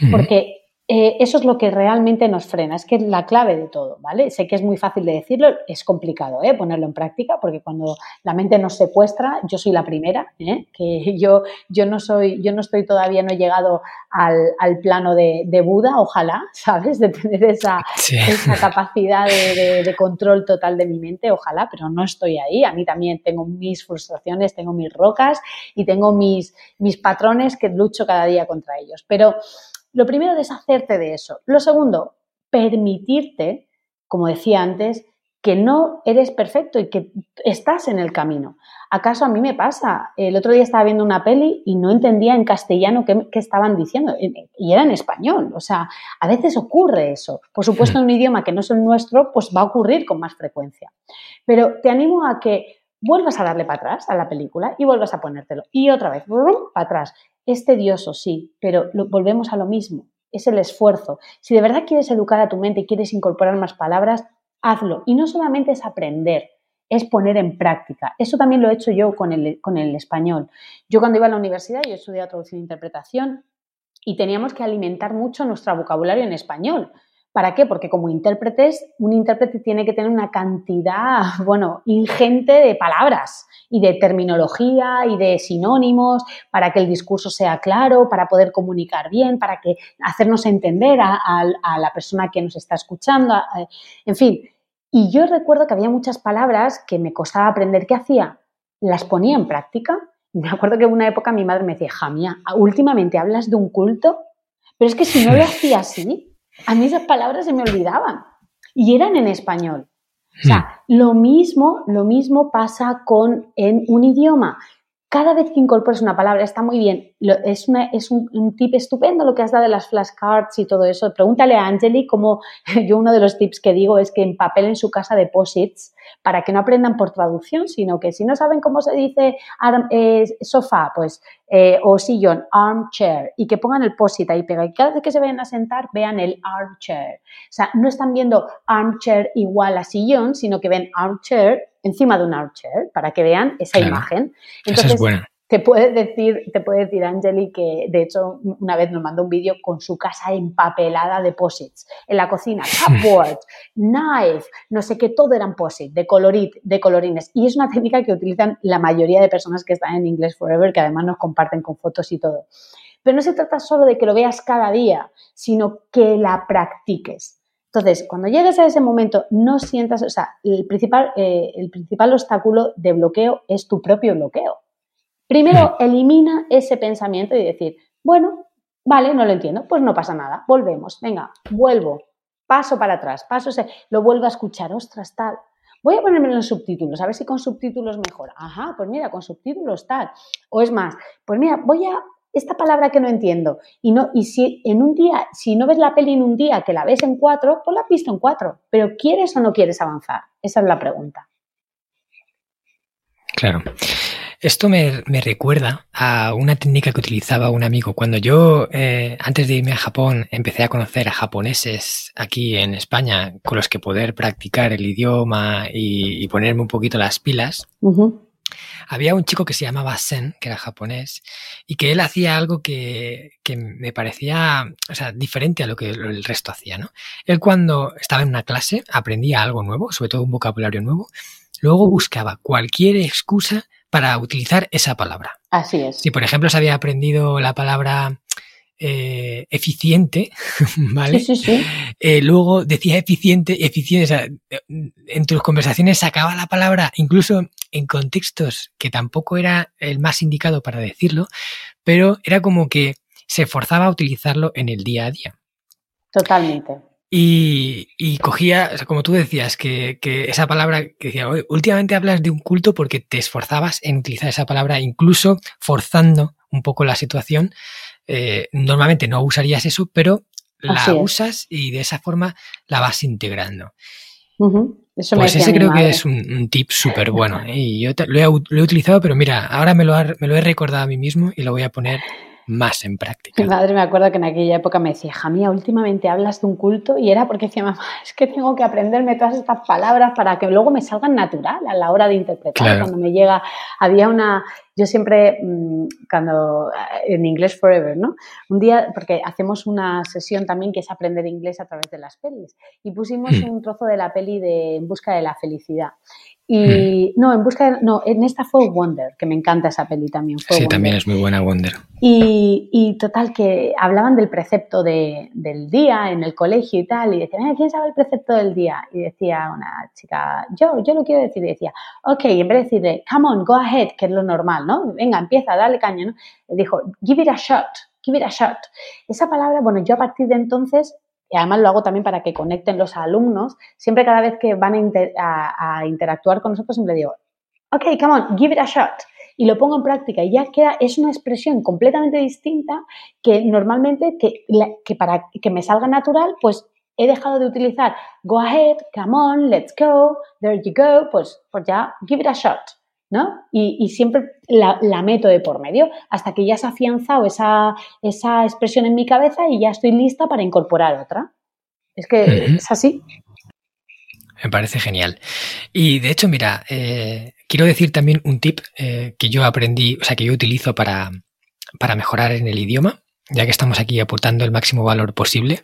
Hmm. Porque eh, eso es lo que realmente nos frena, es que es la clave de todo, ¿vale? Sé que es muy fácil de decirlo, es complicado ¿eh? ponerlo en práctica, porque cuando la mente nos secuestra, yo soy la primera, ¿eh? que yo, yo, no soy, yo no estoy todavía, no he llegado al, plano de, Buda, ojalá, ¿sabes? De tener esa, esa capacidad de, de, control total de mi mente, ojalá, pero no estoy ahí. A mí también tengo mis frustraciones, tengo mis rocas y tengo mis, mis patrones que lucho cada día contra ellos. Pero lo primero, deshacerte de eso. Lo segundo, permitirte, como decía antes, que no eres perfecto y que estás en el camino. ¿Acaso a mí me pasa? El otro día estaba viendo una peli y no entendía en castellano qué, estaban diciendo y era en español. O sea, a veces ocurre eso. Por supuesto, en un idioma que no es el nuestro, pues va a ocurrir con más frecuencia. Pero te animo a que vuelvas a darle para atrás a la película y vuelvas a ponértelo. Y otra vez, para atrás. Es tedioso, sí, pero volvemos a lo mismo. Es el esfuerzo. Si de verdad quieres educar a tu mente y quieres incorporar más palabras, hazlo. Y no solamente es aprender, es poner en práctica. Eso también lo he hecho yo con el, con el español. Yo cuando iba a la universidad, yo estudiaba traducción e interpretación y teníamos que alimentar mucho nuestro vocabulario en español. ¿Para qué? Porque como intérpretes, un intérprete tiene que tener una cantidad, bueno, ingente de palabras y de terminología y de sinónimos para que el discurso sea claro, para poder comunicar bien, para que hacernos entender a, la persona que nos está escuchando, en fin. Y yo recuerdo que había muchas palabras que me costaba aprender. ¿Qué hacía? Las ponía en práctica. Me acuerdo que en una época mi madre me decía, Jamia, últimamente hablas de un culto, pero es que si no lo hacía así, a mí esas palabras se me olvidaban y eran en español. O sea, hmm. lo mismo, lo mismo pasa con en un idioma cada vez que incorporas una palabra está muy bien. es, un, tip estupendo lo que has dado de las flashcards y todo eso. Pregúntale a Angeli cómo yo uno de los tips que digo es que empapelen su casa deposits para que no aprendan por traducción, sino que si no saben cómo se dice eh, sofá, pues eh, o sillón, armchair, y que pongan el posit ahí pega. Y cada vez que se vayan a sentar, vean el armchair. O sea, no están viendo armchair igual a sillón, sino que ven armchair encima de un archer para que vean esa imagen. Entonces, es. Te puede decir, te puede decir Angeli que de hecho una vez nos mandó un vídeo con su casa empapelada de posits. En la cocina, cupboard, knife, no sé qué, todo eran posits, de colorit, de colorines. Y es una técnica que utilizan la mayoría de personas que están en English Forever, que además nos comparten con fotos y todo. Pero no se trata solo de que lo veas cada día, sino que la practiques. Entonces, cuando llegues a ese momento, no sientas, o sea, el principal, eh, el principal obstáculo de bloqueo es tu propio bloqueo. Primero, hmm. elimina ese pensamiento y decir, bueno, vale, no lo entiendo, pues no pasa nada, volvemos, venga, vuelvo, paso para atrás, paso ese, lo vuelvo a escuchar, ostras, tal. Voy a ponerme los subtítulos, a ver si con subtítulos mejora. Ajá, pues mira, con subtítulos tal. O es más, pues mira, voy a esta palabra que no entiendo. Y, no, y si en un día, si no ves la peli en un día que la ves en cuatro, pues la has visto en cuatro. Pero ¿quieres o no quieres avanzar? Esa es la pregunta. Claro. Esto me, recuerda a una técnica que utilizaba un amigo. Cuando yo, eh, antes de irme a Japón, empecé a conocer a japoneses aquí en España con los que poder practicar el idioma y, ponerme un poquito las pilas. Había un chico que se llamaba Sen, que era japonés, y que él hacía algo que, me parecía o sea, diferente a lo que el resto hacía. ¿no? Él cuando estaba en una clase aprendía algo nuevo, sobre todo un vocabulario nuevo, luego buscaba cualquier excusa para utilizar esa palabra. Así es. Si, por ejemplo, se había aprendido la palabra eh, eficiente, ¿vale? Sí, sí, sí. Eh, luego decía eficiente, eficiente, o sea, en tus conversaciones sacaba la palabra, incluso en contextos que tampoco era el más indicado para decirlo, pero era como que se forzaba a utilizarlo en el día a día. Totalmente. Y, y cogía, o sea, como tú decías, que, que esa palabra que decía, últimamente hablas de un culto porque te esforzabas en utilizar esa palabra, incluso forzando un poco la situación eh, normalmente no usarías eso, pero la usas y de esa forma la vas integrando. pues ese creo que es un, tip súper bueno. ¿eh? Y yo lo he, utilizado, pero mira, ahora me lo, me lo he recordado a mí mismo y lo voy a poner más en práctica. Mi madre me acuerdo que en aquella época me decía, hija mía, últimamente hablas de un culto y era porque decía, mamá, es que tengo que aprenderme todas estas palabras para que luego me salgan natural a la hora de interpretar. Cuando me llega, había una, yo siempre, mm, cuando, eh, en inglés forever, ¿no? Un día, porque hacemos una sesión también que es aprender inglés a través de las pelis y pusimos hmm. un trozo de la peli de En busca de la felicidad. Y hmm. no, en busca de, no, en esta fue Wonder, que me encanta esa peli también. sí, también es muy buena Wonder. Y, y total, que hablaban del precepto de, del día en el colegio y tal, y decían, ¿quién sabe el precepto del día? Y decía una chica, yo, yo lo quiero decir, y decía, ok, en vez de decirle, come on, go ahead, que es lo normal, ¿no? Venga, empieza, dale caña, ¿no? Dijo, give it a shot, give it a shot. Esa palabra, bueno, yo a partir de entonces y además lo hago también para que conecten los alumnos, siempre cada vez que van a, interactuar con nosotros, siempre digo, ok, come on, give it a shot. Y lo pongo en práctica y ya queda, es una expresión completamente distinta que normalmente, que, que para que me salga natural, pues he dejado de utilizar go ahead, come on, let's go, there you go, pues, pues ya, give it a shot. ¿No? Y, siempre la, meto de por medio hasta que ya se ha afianzado esa, esa expresión en mi cabeza y ya estoy lista para incorporar otra. Es que es así. Me parece genial. Y de hecho, mira, eh, quiero decir también un tip eh, que yo aprendí, o sea, que yo utilizo para, para mejorar en el idioma, ya que estamos aquí aportando el máximo valor posible.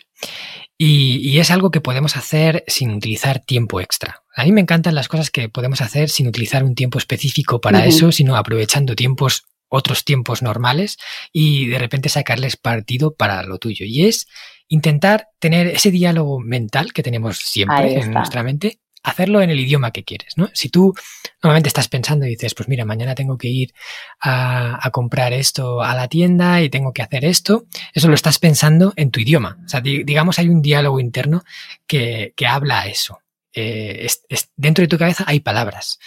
Y, es algo que podemos hacer sin utilizar tiempo extra. A mí me encantan las cosas que podemos hacer sin utilizar un tiempo específico para eso, sino aprovechando tiempos, otros tiempos normales y de repente sacarles partido para lo tuyo. Y es intentar tener ese diálogo mental que tenemos siempre en nuestra mente hacerlo en el idioma que quieres, ¿no? Si tú normalmente estás pensando y dices, pues mira, mañana tengo que ir a, comprar esto a la tienda y tengo que hacer esto, eso lo estás pensando en tu idioma. O sea, digamos, hay un diálogo interno que, que habla a eso. Eh, dentro de tu cabeza hay palabras.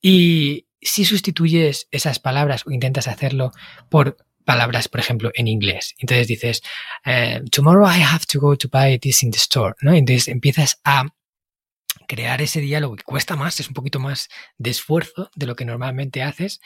Y si sustituyes esas palabras o intentas hacerlo por palabras, por ejemplo, en inglés. Entonces dices, eh, tomorrow I have to go to buy this in the store, ¿no? Entonces empiezas a crear ese diálogo que cuesta más, es un poquito más de esfuerzo de lo que normalmente haces,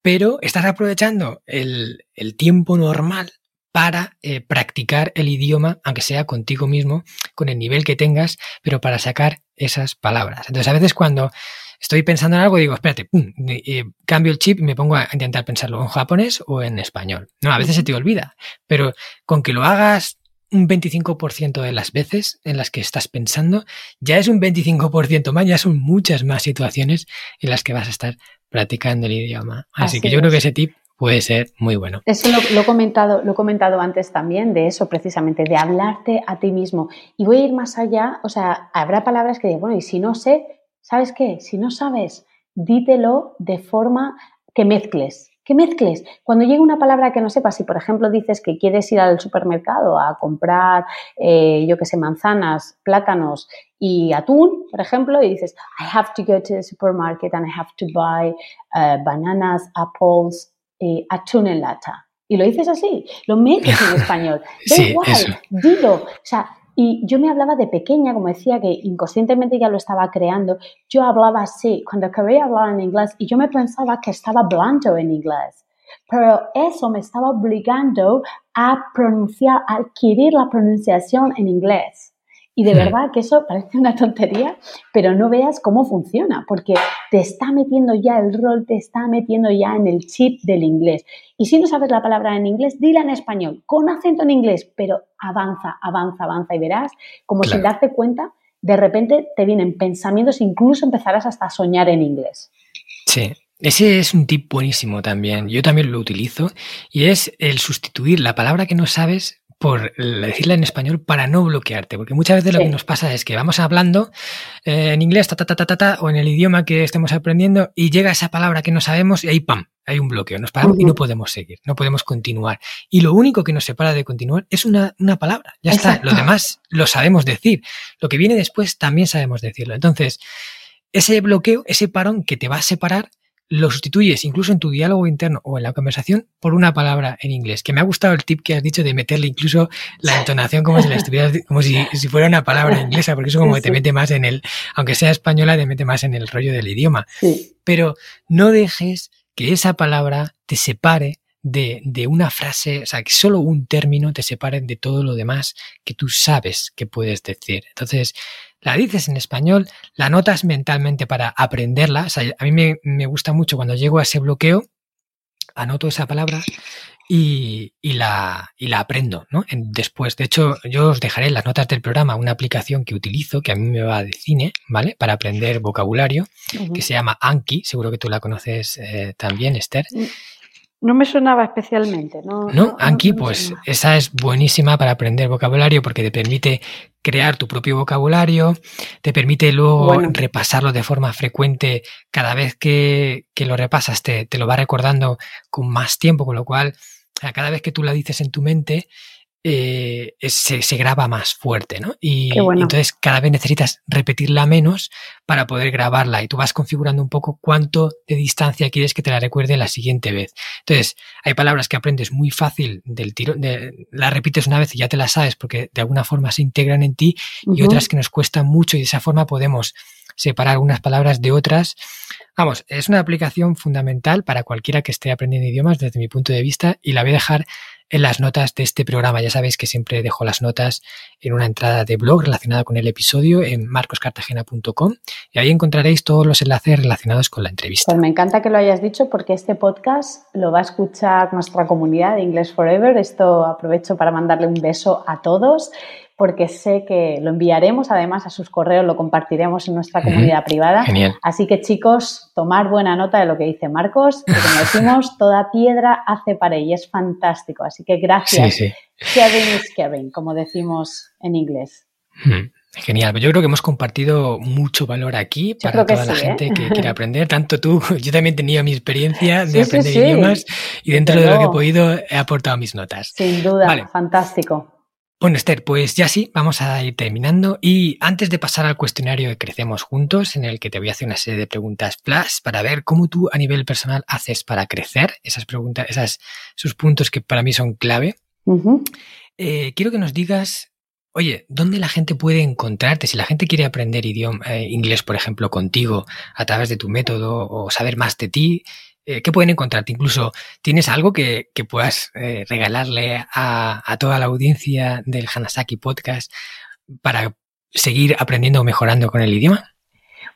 pero estás aprovechando el, tiempo normal para eh, practicar el idioma, aunque sea contigo mismo, con el nivel que tengas, pero para sacar esas palabras. Entonces, a veces cuando estoy pensando en algo, digo, espérate, pum, eh, cambio el chip y me pongo a intentar pensarlo en japonés o en español. No, a veces se te olvida, pero con que lo hagas un 25% de las veces en las que estás pensando, ya es un 25% más, ya son muchas más situaciones en las que vas a estar practicando el idioma. Así, que yo creo que ese tip puede ser muy bueno. Eso lo, he comentado, lo he comentado antes también, de eso precisamente, de hablarte a ti mismo. Y voy a ir más allá, o sea, habrá palabras que digo, bueno, y si no sé, ¿sabes qué? Si no sabes, dítelo de forma que mezcles que mezcles. Cuando llegue una palabra que no sepas, si por ejemplo dices que quieres ir al supermercado a comprar, eh, yo que sé, manzanas, plátanos y atún, por ejemplo, y dices, I have to go to the supermarket and I have to buy uh, bananas, apples, y atún en lata. Y lo dices así, lo metes en español. Da igual, dilo. O sea, y yo me hablaba de pequeña, como decía, que inconscientemente ya lo estaba creando. Yo hablaba así, cuando quería hablar en inglés, y yo me pensaba que estaba hablando en inglés. Pero eso me estaba obligando a pronunciar, a adquirir la pronunciación en inglés. Y de hmm. verdad que eso parece una tontería, pero no veas cómo funciona, porque te está metiendo ya el rol, te está metiendo ya en el chip del inglés. Y si no sabes la palabra en inglés, dila en español, con acento en inglés, pero avanza, avanza, avanza y verás como sin darte cuenta, de repente te vienen pensamientos, incluso empezarás hasta a soñar en inglés. Sí, ese es un tip buenísimo también. Yo también lo utilizo y es el sustituir la palabra que no sabes por decirla en español para no bloquearte, porque muchas veces lo que nos pasa es que vamos hablando eh, en inglés, ta, ta, ta, ta, ta, o en el idioma que estemos aprendiendo y llega esa palabra que no sabemos y ahí ¡pam! Hay un bloqueo, nos paramos y no podemos seguir, no podemos continuar. Y lo único que nos separa de continuar es una, una palabra, ya está, lo demás lo sabemos decir, lo que viene después también sabemos decirlo. Entonces, ese bloqueo, ese parón que te va a separar, lo sustituyes incluso en tu diálogo interno o en la conversación por una palabra en inglés. Que me ha gustado el tip que has dicho de meterle incluso la entonación como si la estuvieras, como si, fuera una palabra inglesa, porque eso como que te mete más en el, aunque sea española, te mete más en el rollo del idioma. Pero no dejes que esa palabra te separe de, de, una frase, o sea, que solo un término te separe de todo lo demás que tú sabes que puedes decir. Entonces, la dices en español, la notas mentalmente para aprenderla. O sea, a mí me, me gusta mucho cuando llego a ese bloqueo, anoto esa palabra y, y, la, y la aprendo ¿no? después. De hecho, yo os dejaré en las notas del programa una aplicación que utilizo, que a mí me va de cine, ¿vale? Para aprender vocabulario, que se llama Anki, seguro que tú la conoces eh, también, Esther. Mm, no me sonaba especialmente, ¿no? No, Anki, pues esa es buenísima para aprender vocabulario porque te permite crear tu propio vocabulario, te permite luego repasarlo de forma frecuente. Cada vez que, que lo repasas te, te, lo va recordando con más tiempo, con lo cual cada vez que tú la dices en tu mente, eh, se, se, graba más fuerte, ¿no? Y, entonces cada vez necesitas repetirla menos para poder grabarla y tú vas configurando un poco cuánto de distancia quieres que te la recuerde la siguiente vez. Entonces, hay palabras que aprendes muy fácil del tiro, de, la repites una vez y ya te la sabes porque de alguna forma se integran en ti y otras que nos cuestan mucho y de esa forma podemos separar unas palabras de otras. Vamos, es una aplicación fundamental para cualquiera que esté aprendiendo idiomas desde mi punto de vista y la voy a dejar en las notas de este programa. Ya sabéis que siempre dejo las notas en una entrada de blog relacionada con el episodio en marcoscartagena.com y ahí encontraréis todos los enlaces relacionados con la entrevista. Pues me encanta que lo hayas dicho porque este podcast lo va a escuchar nuestra comunidad de English Forever. Esto aprovecho para mandarle un beso a todos porque sé que lo enviaremos además a sus correos, lo compartiremos en nuestra comunidad privada. Así que chicos, tomar buena nota de lo que dice Marcos, que como decimos, toda piedra hace pared y es fantástico. Así que gracias. Kevin is Kevin, como decimos en inglés. Genial, yo creo que hemos compartido mucho valor aquí para toda la gente ¿eh? que quiere aprender. Tanto tú, yo también he tenido mi experiencia de aprender idiomas y dentro de lo que he podido he aportado mis notas. Sin duda, fantástico. Bueno, Esther, pues ya sí, vamos a ir terminando. Y antes de pasar al cuestionario de Crecemos Juntos, en el que te voy a hacer una serie de preguntas plus para ver cómo tú a nivel personal haces para crecer, esas preguntas, esas, esos puntos que para mí son clave, eh, quiero que nos digas, oye, ¿dónde la gente puede encontrarte? Si la gente quiere aprender idioma, eh, inglés, por ejemplo, contigo, a través de tu método o saber más de ti, eh, ¿qué pueden encontrarte? Incluso, ¿tienes algo que, puedas eh, regalarle a, toda la audiencia del Hanasaki Podcast para seguir aprendiendo o mejorando con el idioma?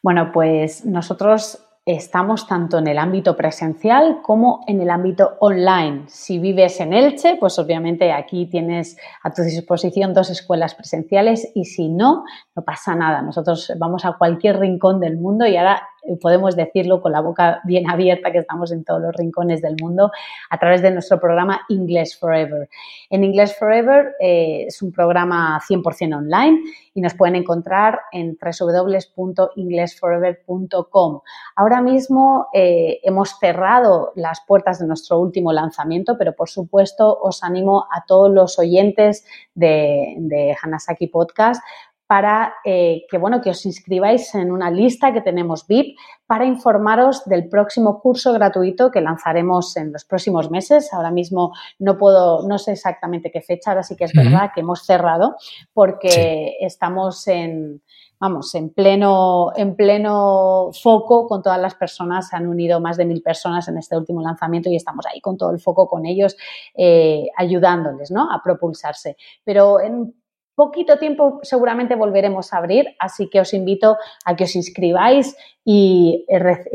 Bueno, pues nosotros estamos tanto en el ámbito presencial como en el ámbito online. Si vives en Elche, pues obviamente aquí tienes a tu disposición dos escuelas presenciales y si no, no pasa nada. Nosotros vamos a cualquier rincón del mundo y ahora podemos decirlo con la boca bien abierta, que estamos en todos los rincones del mundo, a través de nuestro programa English Forever. En English Forever eh, es un programa 100% online y nos pueden encontrar en www.englishforever.com. Ahora mismo eh, hemos cerrado las puertas de nuestro último lanzamiento, pero por supuesto os animo a todos los oyentes de, de Hanasaki Podcast para eh, que, bueno, que os inscribáis en una lista que tenemos VIP para informaros del próximo curso gratuito que lanzaremos en los próximos meses. Ahora mismo no puedo, no sé exactamente qué fecha, ahora sí que es verdad que hemos cerrado porque estamos en, vamos, en pleno, en pleno foco con todas las personas, se han unido más de mil personas en este último lanzamiento y estamos ahí con todo el foco con ellos, eh, ayudándoles ¿no? a propulsarse. Pero en poquito tiempo seguramente volveremos a abrir, así que os invito a que os inscribáis y,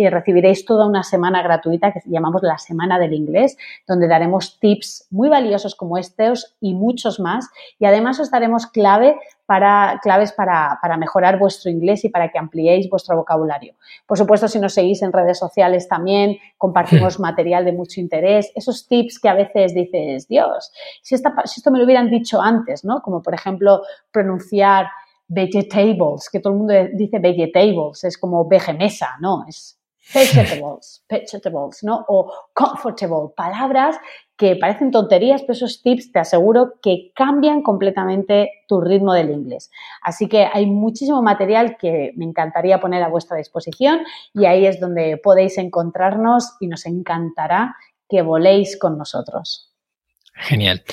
recibiréis toda una semana gratuita que llamamos la Semana del Inglés, donde daremos tips muy valiosos como estos y muchos más. Y además os daremos clave para, claves para, para, mejorar vuestro inglés y para que ampliéis vuestro vocabulario. Por supuesto, si nos seguís en redes sociales también, compartimos material de mucho interés, esos tips que a veces dices, Dios, si, esta, si esto me lo hubieran dicho antes, ¿no? Como por ejemplo pronunciar vegetables, que todo el mundo dice vegetables, es como vegemesa, ¿no? Es vegetables, vegetables, ¿no? O comfortable, palabras que parecen tonterías, pero esos tips te aseguro que cambian completamente tu ritmo del inglés. Así que hay muchísimo material que me encantaría poner a vuestra disposición y ahí es donde podéis encontrarnos y nos encantará que voléis con nosotros. Genial,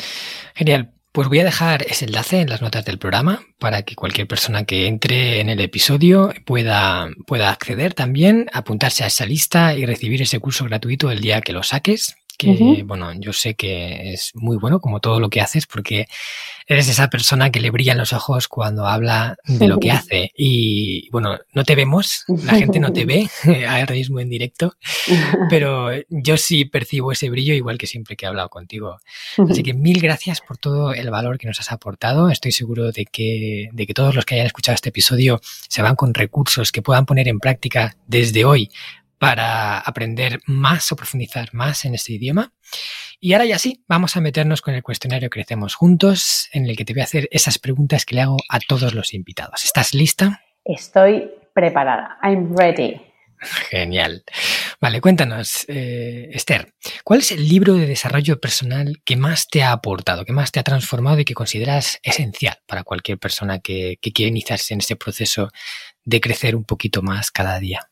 genial. Pues voy a dejar ese enlace en las notas del programa para que cualquier persona que entre en el episodio pueda, pueda acceder también, apuntarse a esa lista y recibir ese curso gratuito el día que lo saques. Que, bueno, yo sé que es muy bueno como todo lo que haces porque eres esa persona que le brillan los ojos cuando habla de lo que hace. Y bueno, no te vemos, la gente no te ve ahora mismo en directo, pero yo sí percibo ese brillo igual que siempre que he hablado contigo. Así que mil gracias por todo el valor que nos has aportado. Estoy seguro de que, de que todos los que hayan escuchado este episodio se van con recursos que puedan poner en práctica desde hoy para aprender más o profundizar más en este idioma. Y ahora ya sí, vamos a meternos con el cuestionario Crecemos Juntos, en el que te voy a hacer esas preguntas que le hago a todos los invitados. ¿Estás lista? Estoy preparada. I'm ready. Genial. Vale, cuéntanos, eh, Esther, ¿cuál es el libro de desarrollo personal que más te ha aportado, que más te ha transformado y que consideras esencial para cualquier persona que, que quiera iniciarse en este proceso de crecer un poquito más cada día?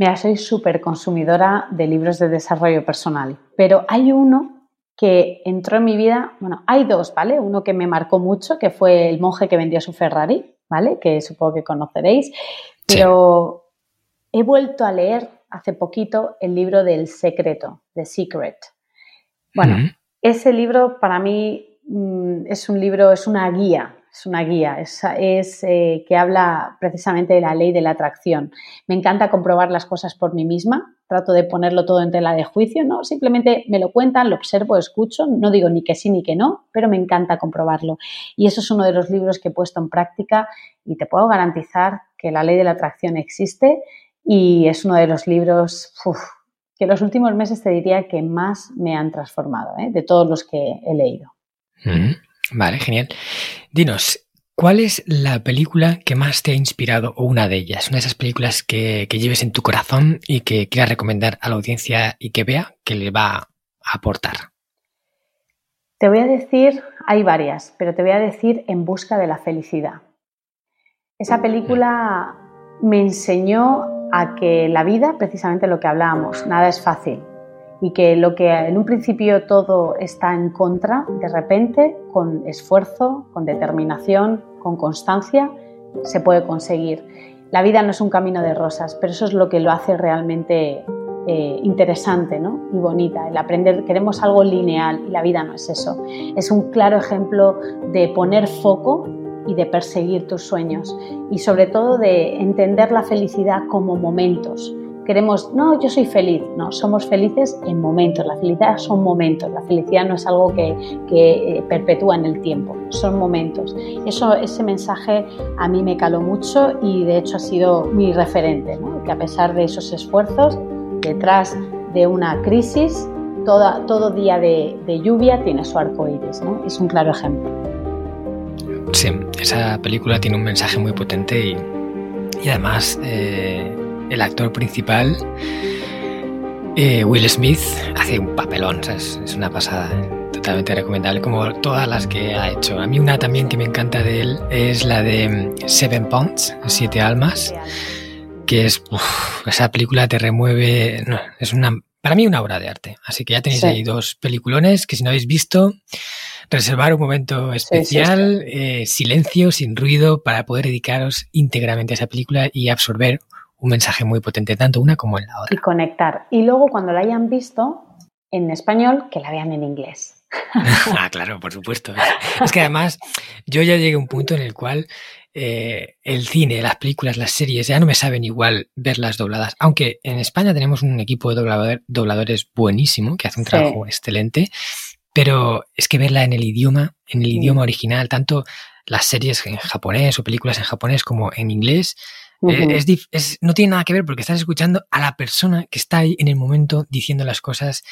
Mira, soy súper consumidora de libros de desarrollo personal, pero hay uno que entró en mi vida, bueno, hay dos, ¿vale? Uno que me marcó mucho, que fue El monje que vendió su Ferrari, ¿vale? Que supongo que conoceréis, pero he vuelto a leer hace poquito el libro del secreto, The Secret. Bueno, ese libro para mí mm, es un libro, es una guía es una guía, es, eh, que habla precisamente de la ley de la atracción. Me encanta comprobar las cosas por mí misma, trato de ponerlo todo en tela de juicio, ¿no? Simplemente me lo cuentan, lo observo, escucho, no digo ni que sí ni que no, pero me encanta comprobarlo. Y eso es uno de los libros que he puesto en práctica y te puedo garantizar que la ley de la atracción existe y es uno de los libros que los últimos meses te diría que más me han transformado, ¿eh? de todos los que he leído. Vale, genial. Dinos, ¿cuál es la película que más te ha inspirado o una de ellas? Una de esas películas que, lleves en tu corazón y que quieras recomendar a la audiencia y que vea que le va a aportar. Te voy a decir, hay varias, pero te voy a decir En busca de la felicidad. Esa película me enseñó a que la vida, precisamente lo que hablábamos, nada es fácil y que lo que en un principio todo está en contra, de repente, con esfuerzo, con determinación, con constancia, se puede conseguir. La vida no es un camino de rosas, pero eso es lo que lo hace realmente eh, interesante ¿no? y bonita. El aprender, queremos algo lineal y la vida no es eso. Es un claro ejemplo de poner foco y de perseguir tus sueños y sobre todo de entender la felicidad como momentos queremos, no, yo soy feliz. No, somos felices en momentos. La felicidad son momentos. La felicidad no es algo que, eh, perpetúa en el tiempo, son momentos. Eso, ese mensaje a mí me caló mucho y de hecho ha sido mi referente, que a pesar de esos esfuerzos, detrás de una crisis, toda, todo día de, lluvia tiene su arco iris. Es un claro ejemplo. Sí, esa película tiene un mensaje muy potente y, y además eh, el actor principal, eh, Will Smith, hace un papelón, es una pasada, totalmente recomendable, como todas las que ha hecho. A mí una también que me encanta de él es la de mm, Seven Pounds, Siete Almas, que es, esa película te remueve, es una, para mí una obra de arte. Así que ya tenéis ahí dos peliculones que si no habéis visto, reservar un momento especial, eh, silencio, sin ruido, para poder dedicaros íntegramente a esa película y absorber un mensaje muy potente, tanto una como en la otra. Y conectar. Y luego cuando la hayan visto en español, que la vean en inglés. ah, claro, por supuesto. Es que además yo ya llegué a un punto en el cual eh, el cine, las películas, las series, ya no me saben igual verlas dobladas. Aunque en España tenemos un equipo de dobladores buenísimo, que hace un trabajo excelente, pero es que verla en el idioma, en el idioma original, tanto las series en japonés o películas en japonés como en inglés, eh, es, no tiene nada que ver porque estás escuchando a la persona que está ahí en el momento diciendo las cosas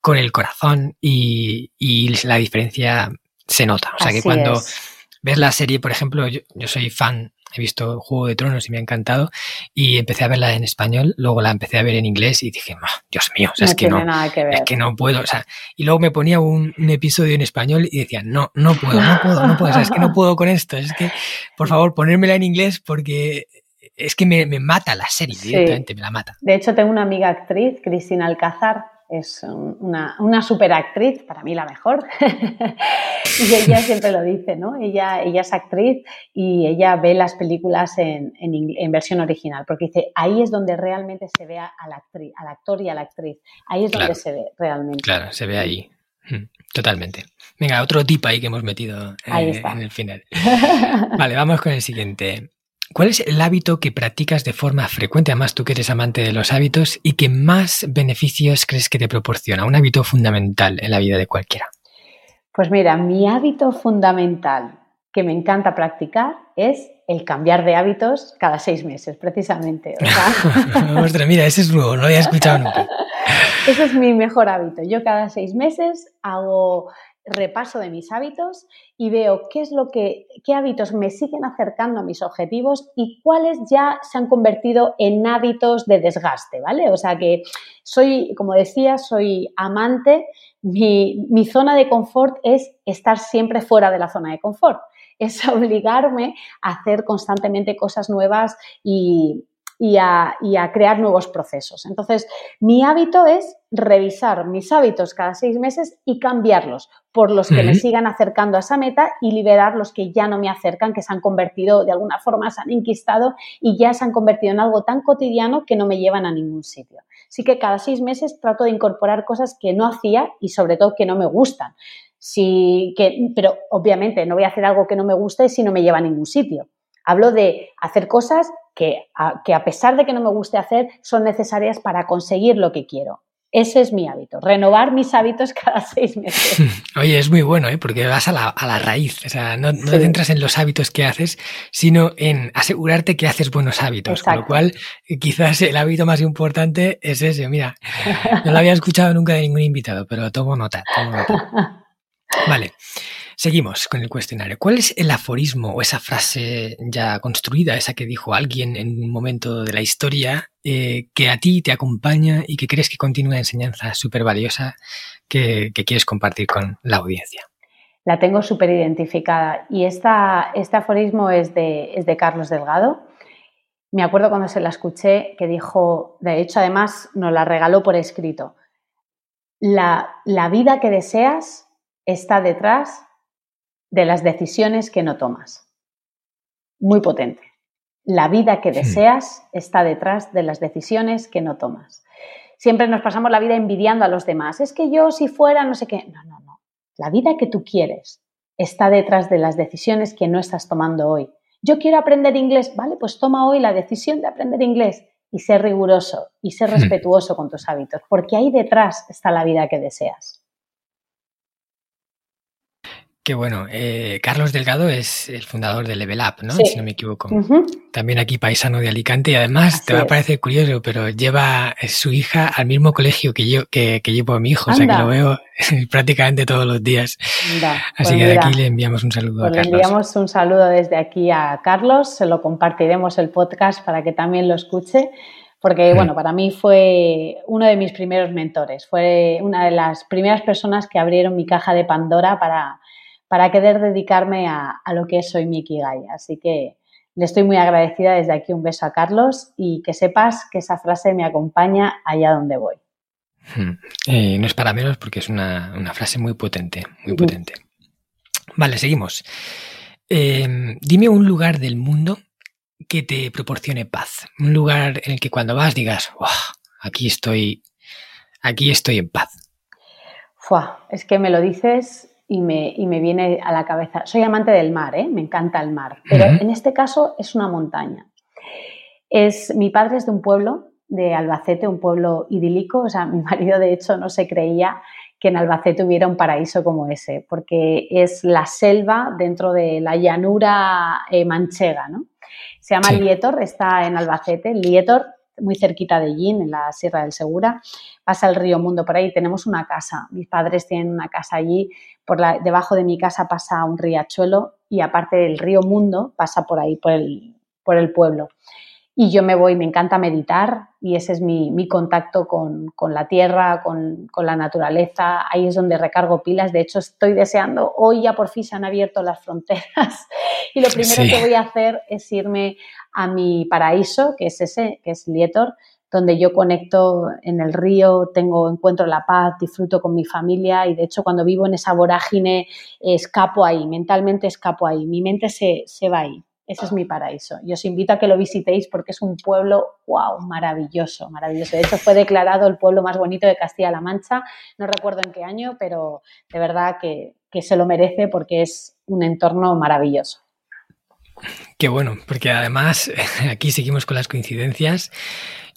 con el corazón y, la diferencia se nota. O sea que cuando ves la serie, por ejemplo, yo, soy fan, he visto Juego de Tronos y me ha encantado y empecé a verla en español, luego la empecé a ver en inglés y dije, Dios mío, es, que no, es que no puedo. O sea, y luego me ponía un, episodio en español y decía, no, no puedo, no puedo, no puedo, es que no puedo con esto, es que, por favor, ponérmela en inglés porque es que me, mata la serie, directamente me la mata. De hecho, tengo una amiga actriz, Cristina Alcázar, es una, una superactriz, para mí la mejor. y ella siempre lo dice, ¿no? Ella, ella es actriz y ella ve las películas en, en, versión original, porque dice, ahí es donde realmente se ve a la actriz, al actor y a la actriz. Ahí es donde se ve realmente. Claro, se ve ahí. Mm, totalmente. Venga, otro tip ahí que hemos metido eh, en el final. vale, vamos con el siguiente. ¿Cuál es el hábito que practicas de forma frecuente, además tú que eres amante de los hábitos, y que más beneficios crees que te proporciona? Un hábito fundamental en la vida de cualquiera. Pues mira, mi hábito fundamental que me encanta practicar es el cambiar de hábitos cada seis meses, precisamente. Ostras, mira, ese es nuevo, no lo había escuchado nunca. Ese es mi mejor hábito. Yo cada seis meses hago repaso de mis hábitos y veo qué es lo que, qué hábitos me siguen acercando a mis objetivos y cuáles ya se han convertido en hábitos de desgaste, ¿vale? O sea que soy, como decía, soy amante, mi, mi zona de confort es estar siempre fuera de la zona de confort, es obligarme a hacer constantemente cosas nuevas y, y a, crear nuevos procesos. Entonces, mi hábito es revisar mis hábitos cada seis meses y cambiarlos por los que me sigan acercando a esa meta y liberar los que ya no me acercan, que se han convertido, de alguna forma se han enquistado y ya se han convertido en algo tan cotidiano que no me llevan a ningún sitio. Así que cada seis meses trato de incorporar cosas que no hacía y sobre todo que no me gustan. que, pero obviamente no voy a hacer algo que no me guste si no me lleva a ningún sitio. Hablo de hacer cosas que a, que a pesar de que no me guste hacer, son necesarias para conseguir lo que quiero. Ese es mi hábito, renovar mis hábitos cada seis meses. Oye, es muy bueno, ¿eh? porque vas a la, a la raíz, o sea, no, no te centras en los hábitos que haces, sino en asegurarte que haces buenos hábitos, con lo cual quizás el hábito más importante es ese. Mira, no lo había escuchado nunca de ningún invitado, pero tomo nota, tomo nota. Vale. Seguimos con el cuestionario. ¿Cuál es el aforismo o esa frase ya construida, esa que dijo alguien en un momento de la historia, eh, que a ti te acompaña y que crees que continúa enseñanza súper valiosa que, quieres compartir con la audiencia? La tengo súper identificada y esta, este aforismo es de, Carlos Delgado. Me acuerdo cuando se la escuché que dijo, de hecho además nos la regaló por escrito, la vida que deseas está detrás de las decisiones que no tomas. Muy potente. La vida que deseas está detrás de las decisiones que no tomas. Siempre nos pasamos la vida envidiando a los demás. Es que yo si fuera no sé qué. No, no, no. La vida que tú quieres está detrás de las decisiones que no estás tomando hoy. Yo quiero aprender inglés. Vale, pues toma hoy la decisión de aprender inglés y ser riguroso y ser respetuoso con tus hábitos, porque ahí detrás está la vida que deseas. Qué bueno. Eh, Carlos Delgado es el fundador de Level Up, ¿no? Si no me equivoco. También aquí paisano de Alicante y además te va a parecer curioso, pero lleva su hija al mismo colegio que yo, que, llevo a mi hijo, o sea que lo veo prácticamente todos los días. Así pues que de aquí le enviamos un saludo a pues Carlos. Le enviamos un saludo desde aquí a Carlos, se lo compartiremos el podcast para que también lo escuche porque bueno, para mí fue uno de mis primeros mentores, fue una de las primeras personas que abrieron mi caja de Pandora para, para querer dedicarme a, lo que es Soy Miki Gaya. Así que le estoy muy agradecida desde aquí un beso a Carlos y que sepas que esa frase me acompaña allá donde voy. Hmm. Eh, no es para menos porque es una, frase muy potente, muy potente. Vale, seguimos. Em, dime un lugar del mundo que te proporcione paz. Un lugar en el que cuando vas digas, aquí estoy, aquí estoy en paz. es que me lo dices y me, y me, viene a la cabeza. Soy amante del mar, ¿eh? me encanta el mar, pero en este caso es una montaña. Es, mi padre es de un pueblo de Albacete, un pueblo idílico, o sea, mi marido de hecho no se creía que en Albacete hubiera un paraíso como ese, porque es la selva dentro de la llanura eh, manchega, ¿no? Se llama Lietor, está en Albacete. Lietor muy cerquita de allí, en la Sierra del Segura, pasa el río Mundo por ahí, tenemos una casa, mis padres tienen una casa allí, por la, debajo de mi casa pasa un riachuelo y aparte del río Mundo pasa por ahí, por el, por el pueblo. Y yo me voy, me encanta meditar y ese es mi, mi contacto con, con, la tierra, con, con, la naturaleza. Ahí es donde recargo pilas. De hecho, estoy deseando, hoy ya por fin se han abierto las fronteras y lo primero que voy a hacer es irme a mi paraíso, que es ese, que es Lietor, donde yo conecto en el río, tengo, encuentro la paz, disfruto con mi familia y de hecho cuando vivo en esa vorágine escapo ahí, mentalmente escapo ahí, mi mente se, se va ahí. Ese es mi paraíso. Y os invito a que lo visitéis porque es un pueblo, wow, maravilloso, maravilloso. De hecho, fue declarado el pueblo más bonito de Castilla-La Mancha. No recuerdo en qué año, pero de verdad que, que se lo merece porque es un entorno maravilloso. Qué bueno, porque además aquí seguimos con las coincidencias.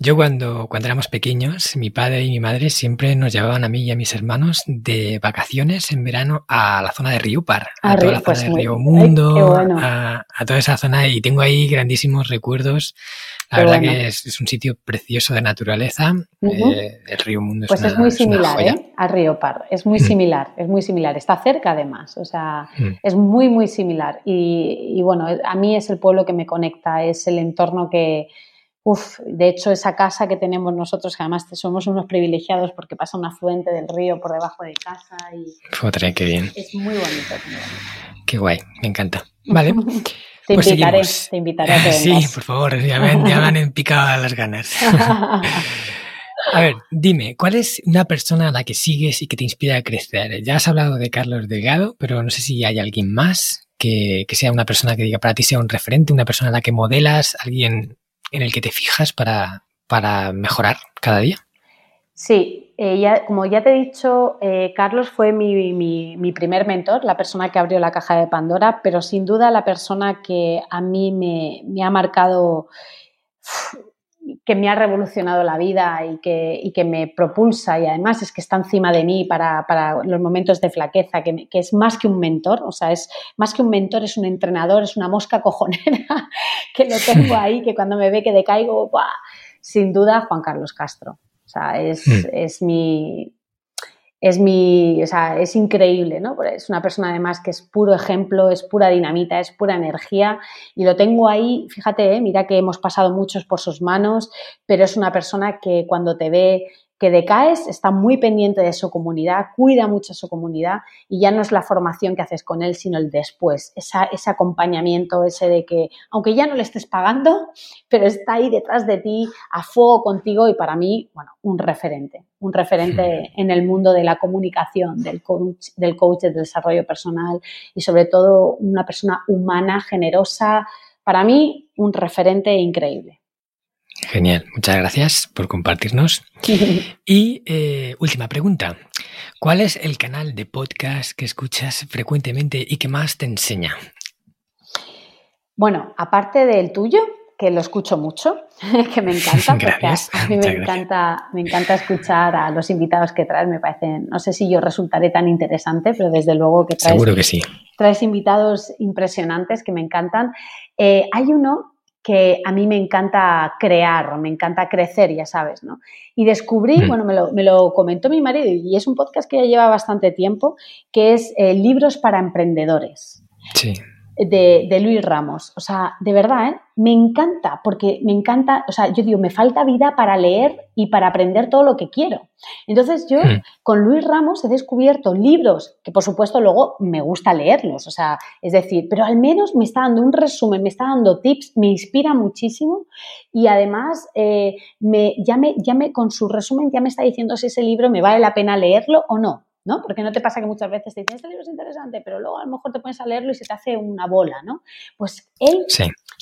Yo cuando, cuando éramos pequeños, mi padre y mi madre siempre nos llevaban a mí y a mis hermanos de vacaciones en verano a la zona de Riupar, a, toda la zona pues de Río Mundo, a, toda esa zona y tengo ahí grandísimos recuerdos. La verdad que es, un sitio precioso de naturaleza. Eh, el Río Mundo es Pues es muy similar ¿eh? a es muy mm. similar, es muy similar. Está cerca además, o sea, mm. es muy, muy similar. Y, y bueno, a mí es el pueblo que me conecta, es el entorno que Uf, de hecho, esa casa que tenemos nosotros, que además somos unos privilegiados porque pasa una fuente del río por debajo de casa y. Joder, qué bien. Es muy bonito, Qué guay, me encanta. Vale. te, pues invitaré, te invitaré a que Sí, por favor, ya me, ya me han picado las ganas. A ver, dime, ¿cuál es una persona a la que sigues y que te inspira a crecer? Ya has hablado de Carlos Delgado, pero no sé si hay alguien más que, que, sea una persona que diga para ti sea un referente, una persona a la que modelas, alguien en el que te fijas para, para mejorar cada día? Sí, eh, como ya te he dicho, eh, Carlos fue mi, mi, primer mentor, la persona que abrió la caja de Pandora, pero sin duda la persona que a mí me, me ha marcado, que me ha revolucionado la vida y que, y que, me propulsa y además es que está encima de mí para, para los momentos de flaqueza, que, que, es más que un mentor, o sea, es más que un mentor, es un entrenador, es una mosca cojonera que lo tengo ahí, que cuando me ve que decaigo, ¡buah! sin duda Juan Carlos Castro. O sea, es, mm. es mi, es mi, o sea, es increíble, ¿no? Es una persona además que es puro ejemplo, es pura dinamita, es pura energía y lo tengo ahí, fíjate, ¿eh? mira que hemos pasado muchos por sus manos, pero es una persona que cuando te ve que decaes, está muy pendiente de su comunidad, cuida mucho a su comunidad y ya no es la formación que haces con él, sino el después, ese acompañamiento, ese de que, aunque ya no le estés pagando, pero está ahí detrás de ti, a fuego contigo y para mí, bueno, un referente, un referente en el mundo de la comunicación, del coach, del coach del desarrollo personal y sobre todo una persona humana, generosa, para mí un referente increíble. Genial, muchas gracias por compartirnos. y eh, última pregunta, ¿cuál es el canal de podcast que escuchas frecuentemente y que más te enseña? Bueno, aparte del tuyo, que lo escucho mucho, que me encanta, porque a mí me encanta, me encanta escuchar a los invitados que traes, me parecen, no sé si yo resultaré tan interesante, pero desde luego que traes, Seguro que sí. traes invitados impresionantes que me encantan. Eh, hay uno que a mí me encanta crear, me encanta crecer, ya sabes, ¿no? Y descubrí, mm. bueno, me lo, me lo, comentó mi marido y es un podcast que ya lleva bastante tiempo, que es eh, Libros para Emprendedores. Sí de, Luis Ramos. O sea, de verdad, ¿eh? me encanta, porque me encanta, o sea, yo digo, me falta vida para leer y para aprender todo lo que quiero. Entonces yo hmm. con Luis Ramos he descubierto libros que por supuesto luego me gusta leerlos, o sea, es decir, pero al menos me está dando un resumen, me está dando tips, me inspira muchísimo y además eh, me, ya, me, ya me, con su resumen ya me está diciendo si ese libro me vale la pena leerlo o no. ¿No? Porque no te pasa que muchas veces te dicen, este libro es interesante, pero luego a lo mejor te pones a leerlo y se te hace una bola, ¿no? Pues él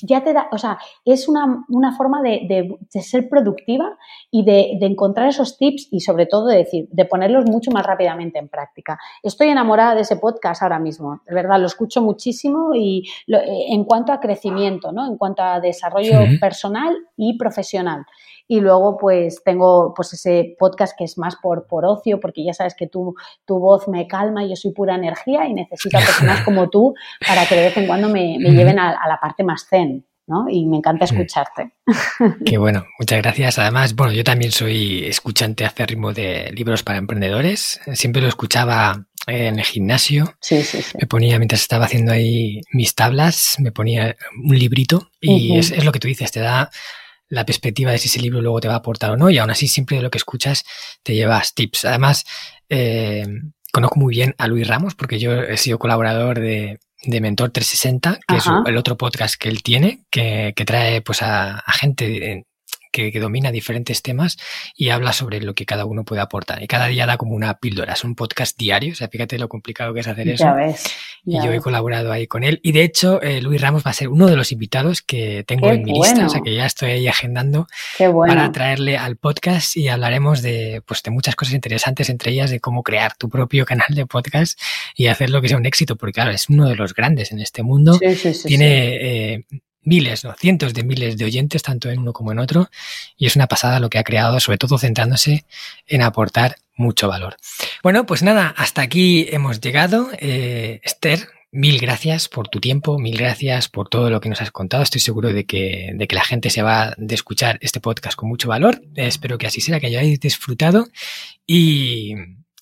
ya te da, o sea, es una, forma de, ser productiva y de, encontrar esos tips y sobre todo de decir, de ponerlos mucho más rápidamente en práctica. Estoy enamorada de ese podcast ahora mismo, de verdad, lo escucho muchísimo y eh, en cuanto a crecimiento, ¿no? En cuanto a desarrollo personal y profesional. Y luego, pues, tengo pues ese podcast que es más por, por ocio, porque ya sabes que tu, tu voz me calma, yo soy pura energía y necesito a personas como tú para que de vez en cuando me, lleven a, la parte más zen. ¿no? Y me encanta escucharte. Qué bueno, muchas gracias. Además, bueno, yo también soy escuchante ritmo de libros para emprendedores. Siempre lo escuchaba en el gimnasio. Sí, sí, sí. Me ponía, mientras estaba haciendo ahí mis tablas, me ponía un librito y es, es, lo que tú dices, te da la perspectiva de si ese libro luego te va a aportar o no, y aún así siempre de lo que escuchas te llevas tips. Además, eh, conozco muy bien a Luis Ramos porque yo he sido colaborador de, de Mentor 360, que es el otro podcast que él tiene, que, que trae pues a, gente que, domina diferentes temas y habla sobre lo que cada uno puede aportar. Y cada día da como una píldora, es un podcast diario, o sea, fíjate lo complicado que es hacer eso. Ya ves. y yo he colaborado ahí con él. Y de hecho, eh, Luis Ramos va a ser uno de los invitados que tengo en mi lista, o sea, que ya estoy ahí agendando para traerle al podcast y hablaremos de, pues, de muchas cosas interesantes, entre ellas de cómo crear tu propio canal de podcast y hacerlo que sea un éxito, porque claro, es uno de los grandes en este mundo. Tiene eh, miles, no, cientos de miles de oyentes, tanto en uno como en otro, y es una pasada lo que ha creado, sobre todo centrándose en aportar mucho valor. Bueno, pues nada, hasta aquí hemos llegado. Eh, Esther, mil gracias por tu tiempo, mil gracias por todo lo que nos has contado. Estoy seguro de que, de que la gente se va de escuchar este podcast con mucho valor. espero que así sea, que hayáis disfrutado y,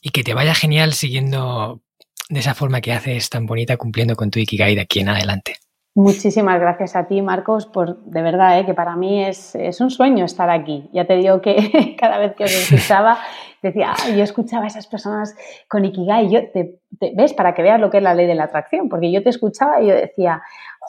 y que te vaya genial siguiendo de esa forma que haces tan bonita, cumpliendo con tu Ikigai de aquí en adelante. Muchísimas gracias a ti, Marcos, por de verdad, ¿eh? que para mí es, es, un sueño estar aquí. Ya te digo que cada vez que os escuchaba, decía, yo escuchaba a esas personas con Ikigai. Yo te, ¿Ves? Para que veas lo que es la ley de la atracción, porque yo te escuchaba y yo decía,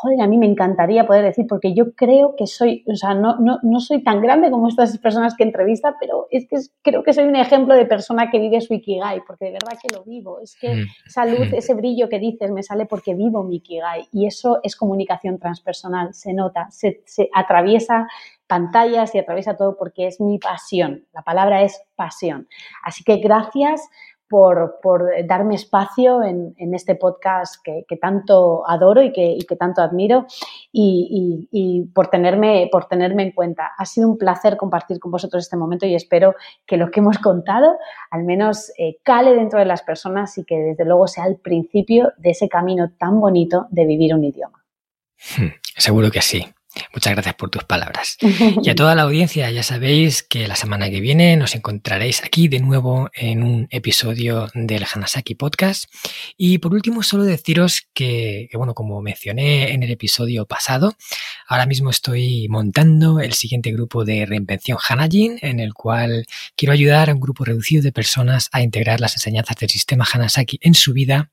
joder, a mí me encantaría poder decir, porque yo creo que soy, o sea, no, no, no soy tan grande como estas personas que entrevista, pero es que creo que soy un ejemplo de persona que vive su Ikigai, porque de verdad que lo vivo. Es que mm. esa luz, mm. ese brillo que dices, me sale porque vivo mi Ikigai. Y eso es comunicación transpersonal, se nota, se, se atraviesa pantallas y atraviesa todo porque es mi pasión. La palabra es pasión. Así que gracias por, darme espacio en, este podcast que, tanto adoro y que, tanto admiro y, por, tenerme, por tenerme en cuenta. Ha sido un placer compartir con vosotros este momento y espero que lo que hemos contado al menos eh, cale dentro de las personas y que desde luego sea el principio de ese camino tan bonito de vivir un idioma. Hmm, seguro que sí. Muchas gracias por tus palabras. Y a toda la audiencia, ya sabéis que la semana que viene nos encontraréis aquí de nuevo en un episodio del Hanasaki Podcast. Y por último, solo deciros que, bueno, como mencioné en el episodio pasado, ahora mismo estoy montando el siguiente grupo de reinvención Hanajin, en el cual quiero ayudar a un grupo reducido de personas a integrar las enseñanzas del sistema Hanasaki en su vida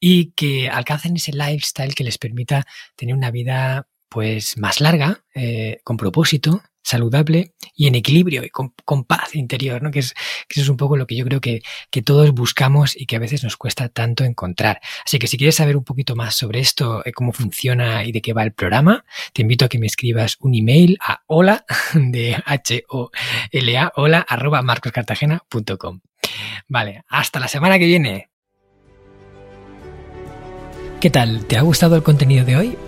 y que alcancen ese lifestyle que les permita tener una vida pues más larga, eh, con propósito, saludable y en equilibrio y con, paz interior, ¿no? Que, es, que eso es un poco lo que yo creo que, que, todos buscamos y que a veces nos cuesta tanto encontrar. Así que si quieres saber un poquito más sobre esto, eh, cómo funciona y de qué va el programa, te invito a que me escribas un email a hola de H-O-L-A, hola arroba marcoscartagena.com. Vale, hasta la semana que viene. ¿Qué tal? ¿Te ha gustado el contenido de hoy?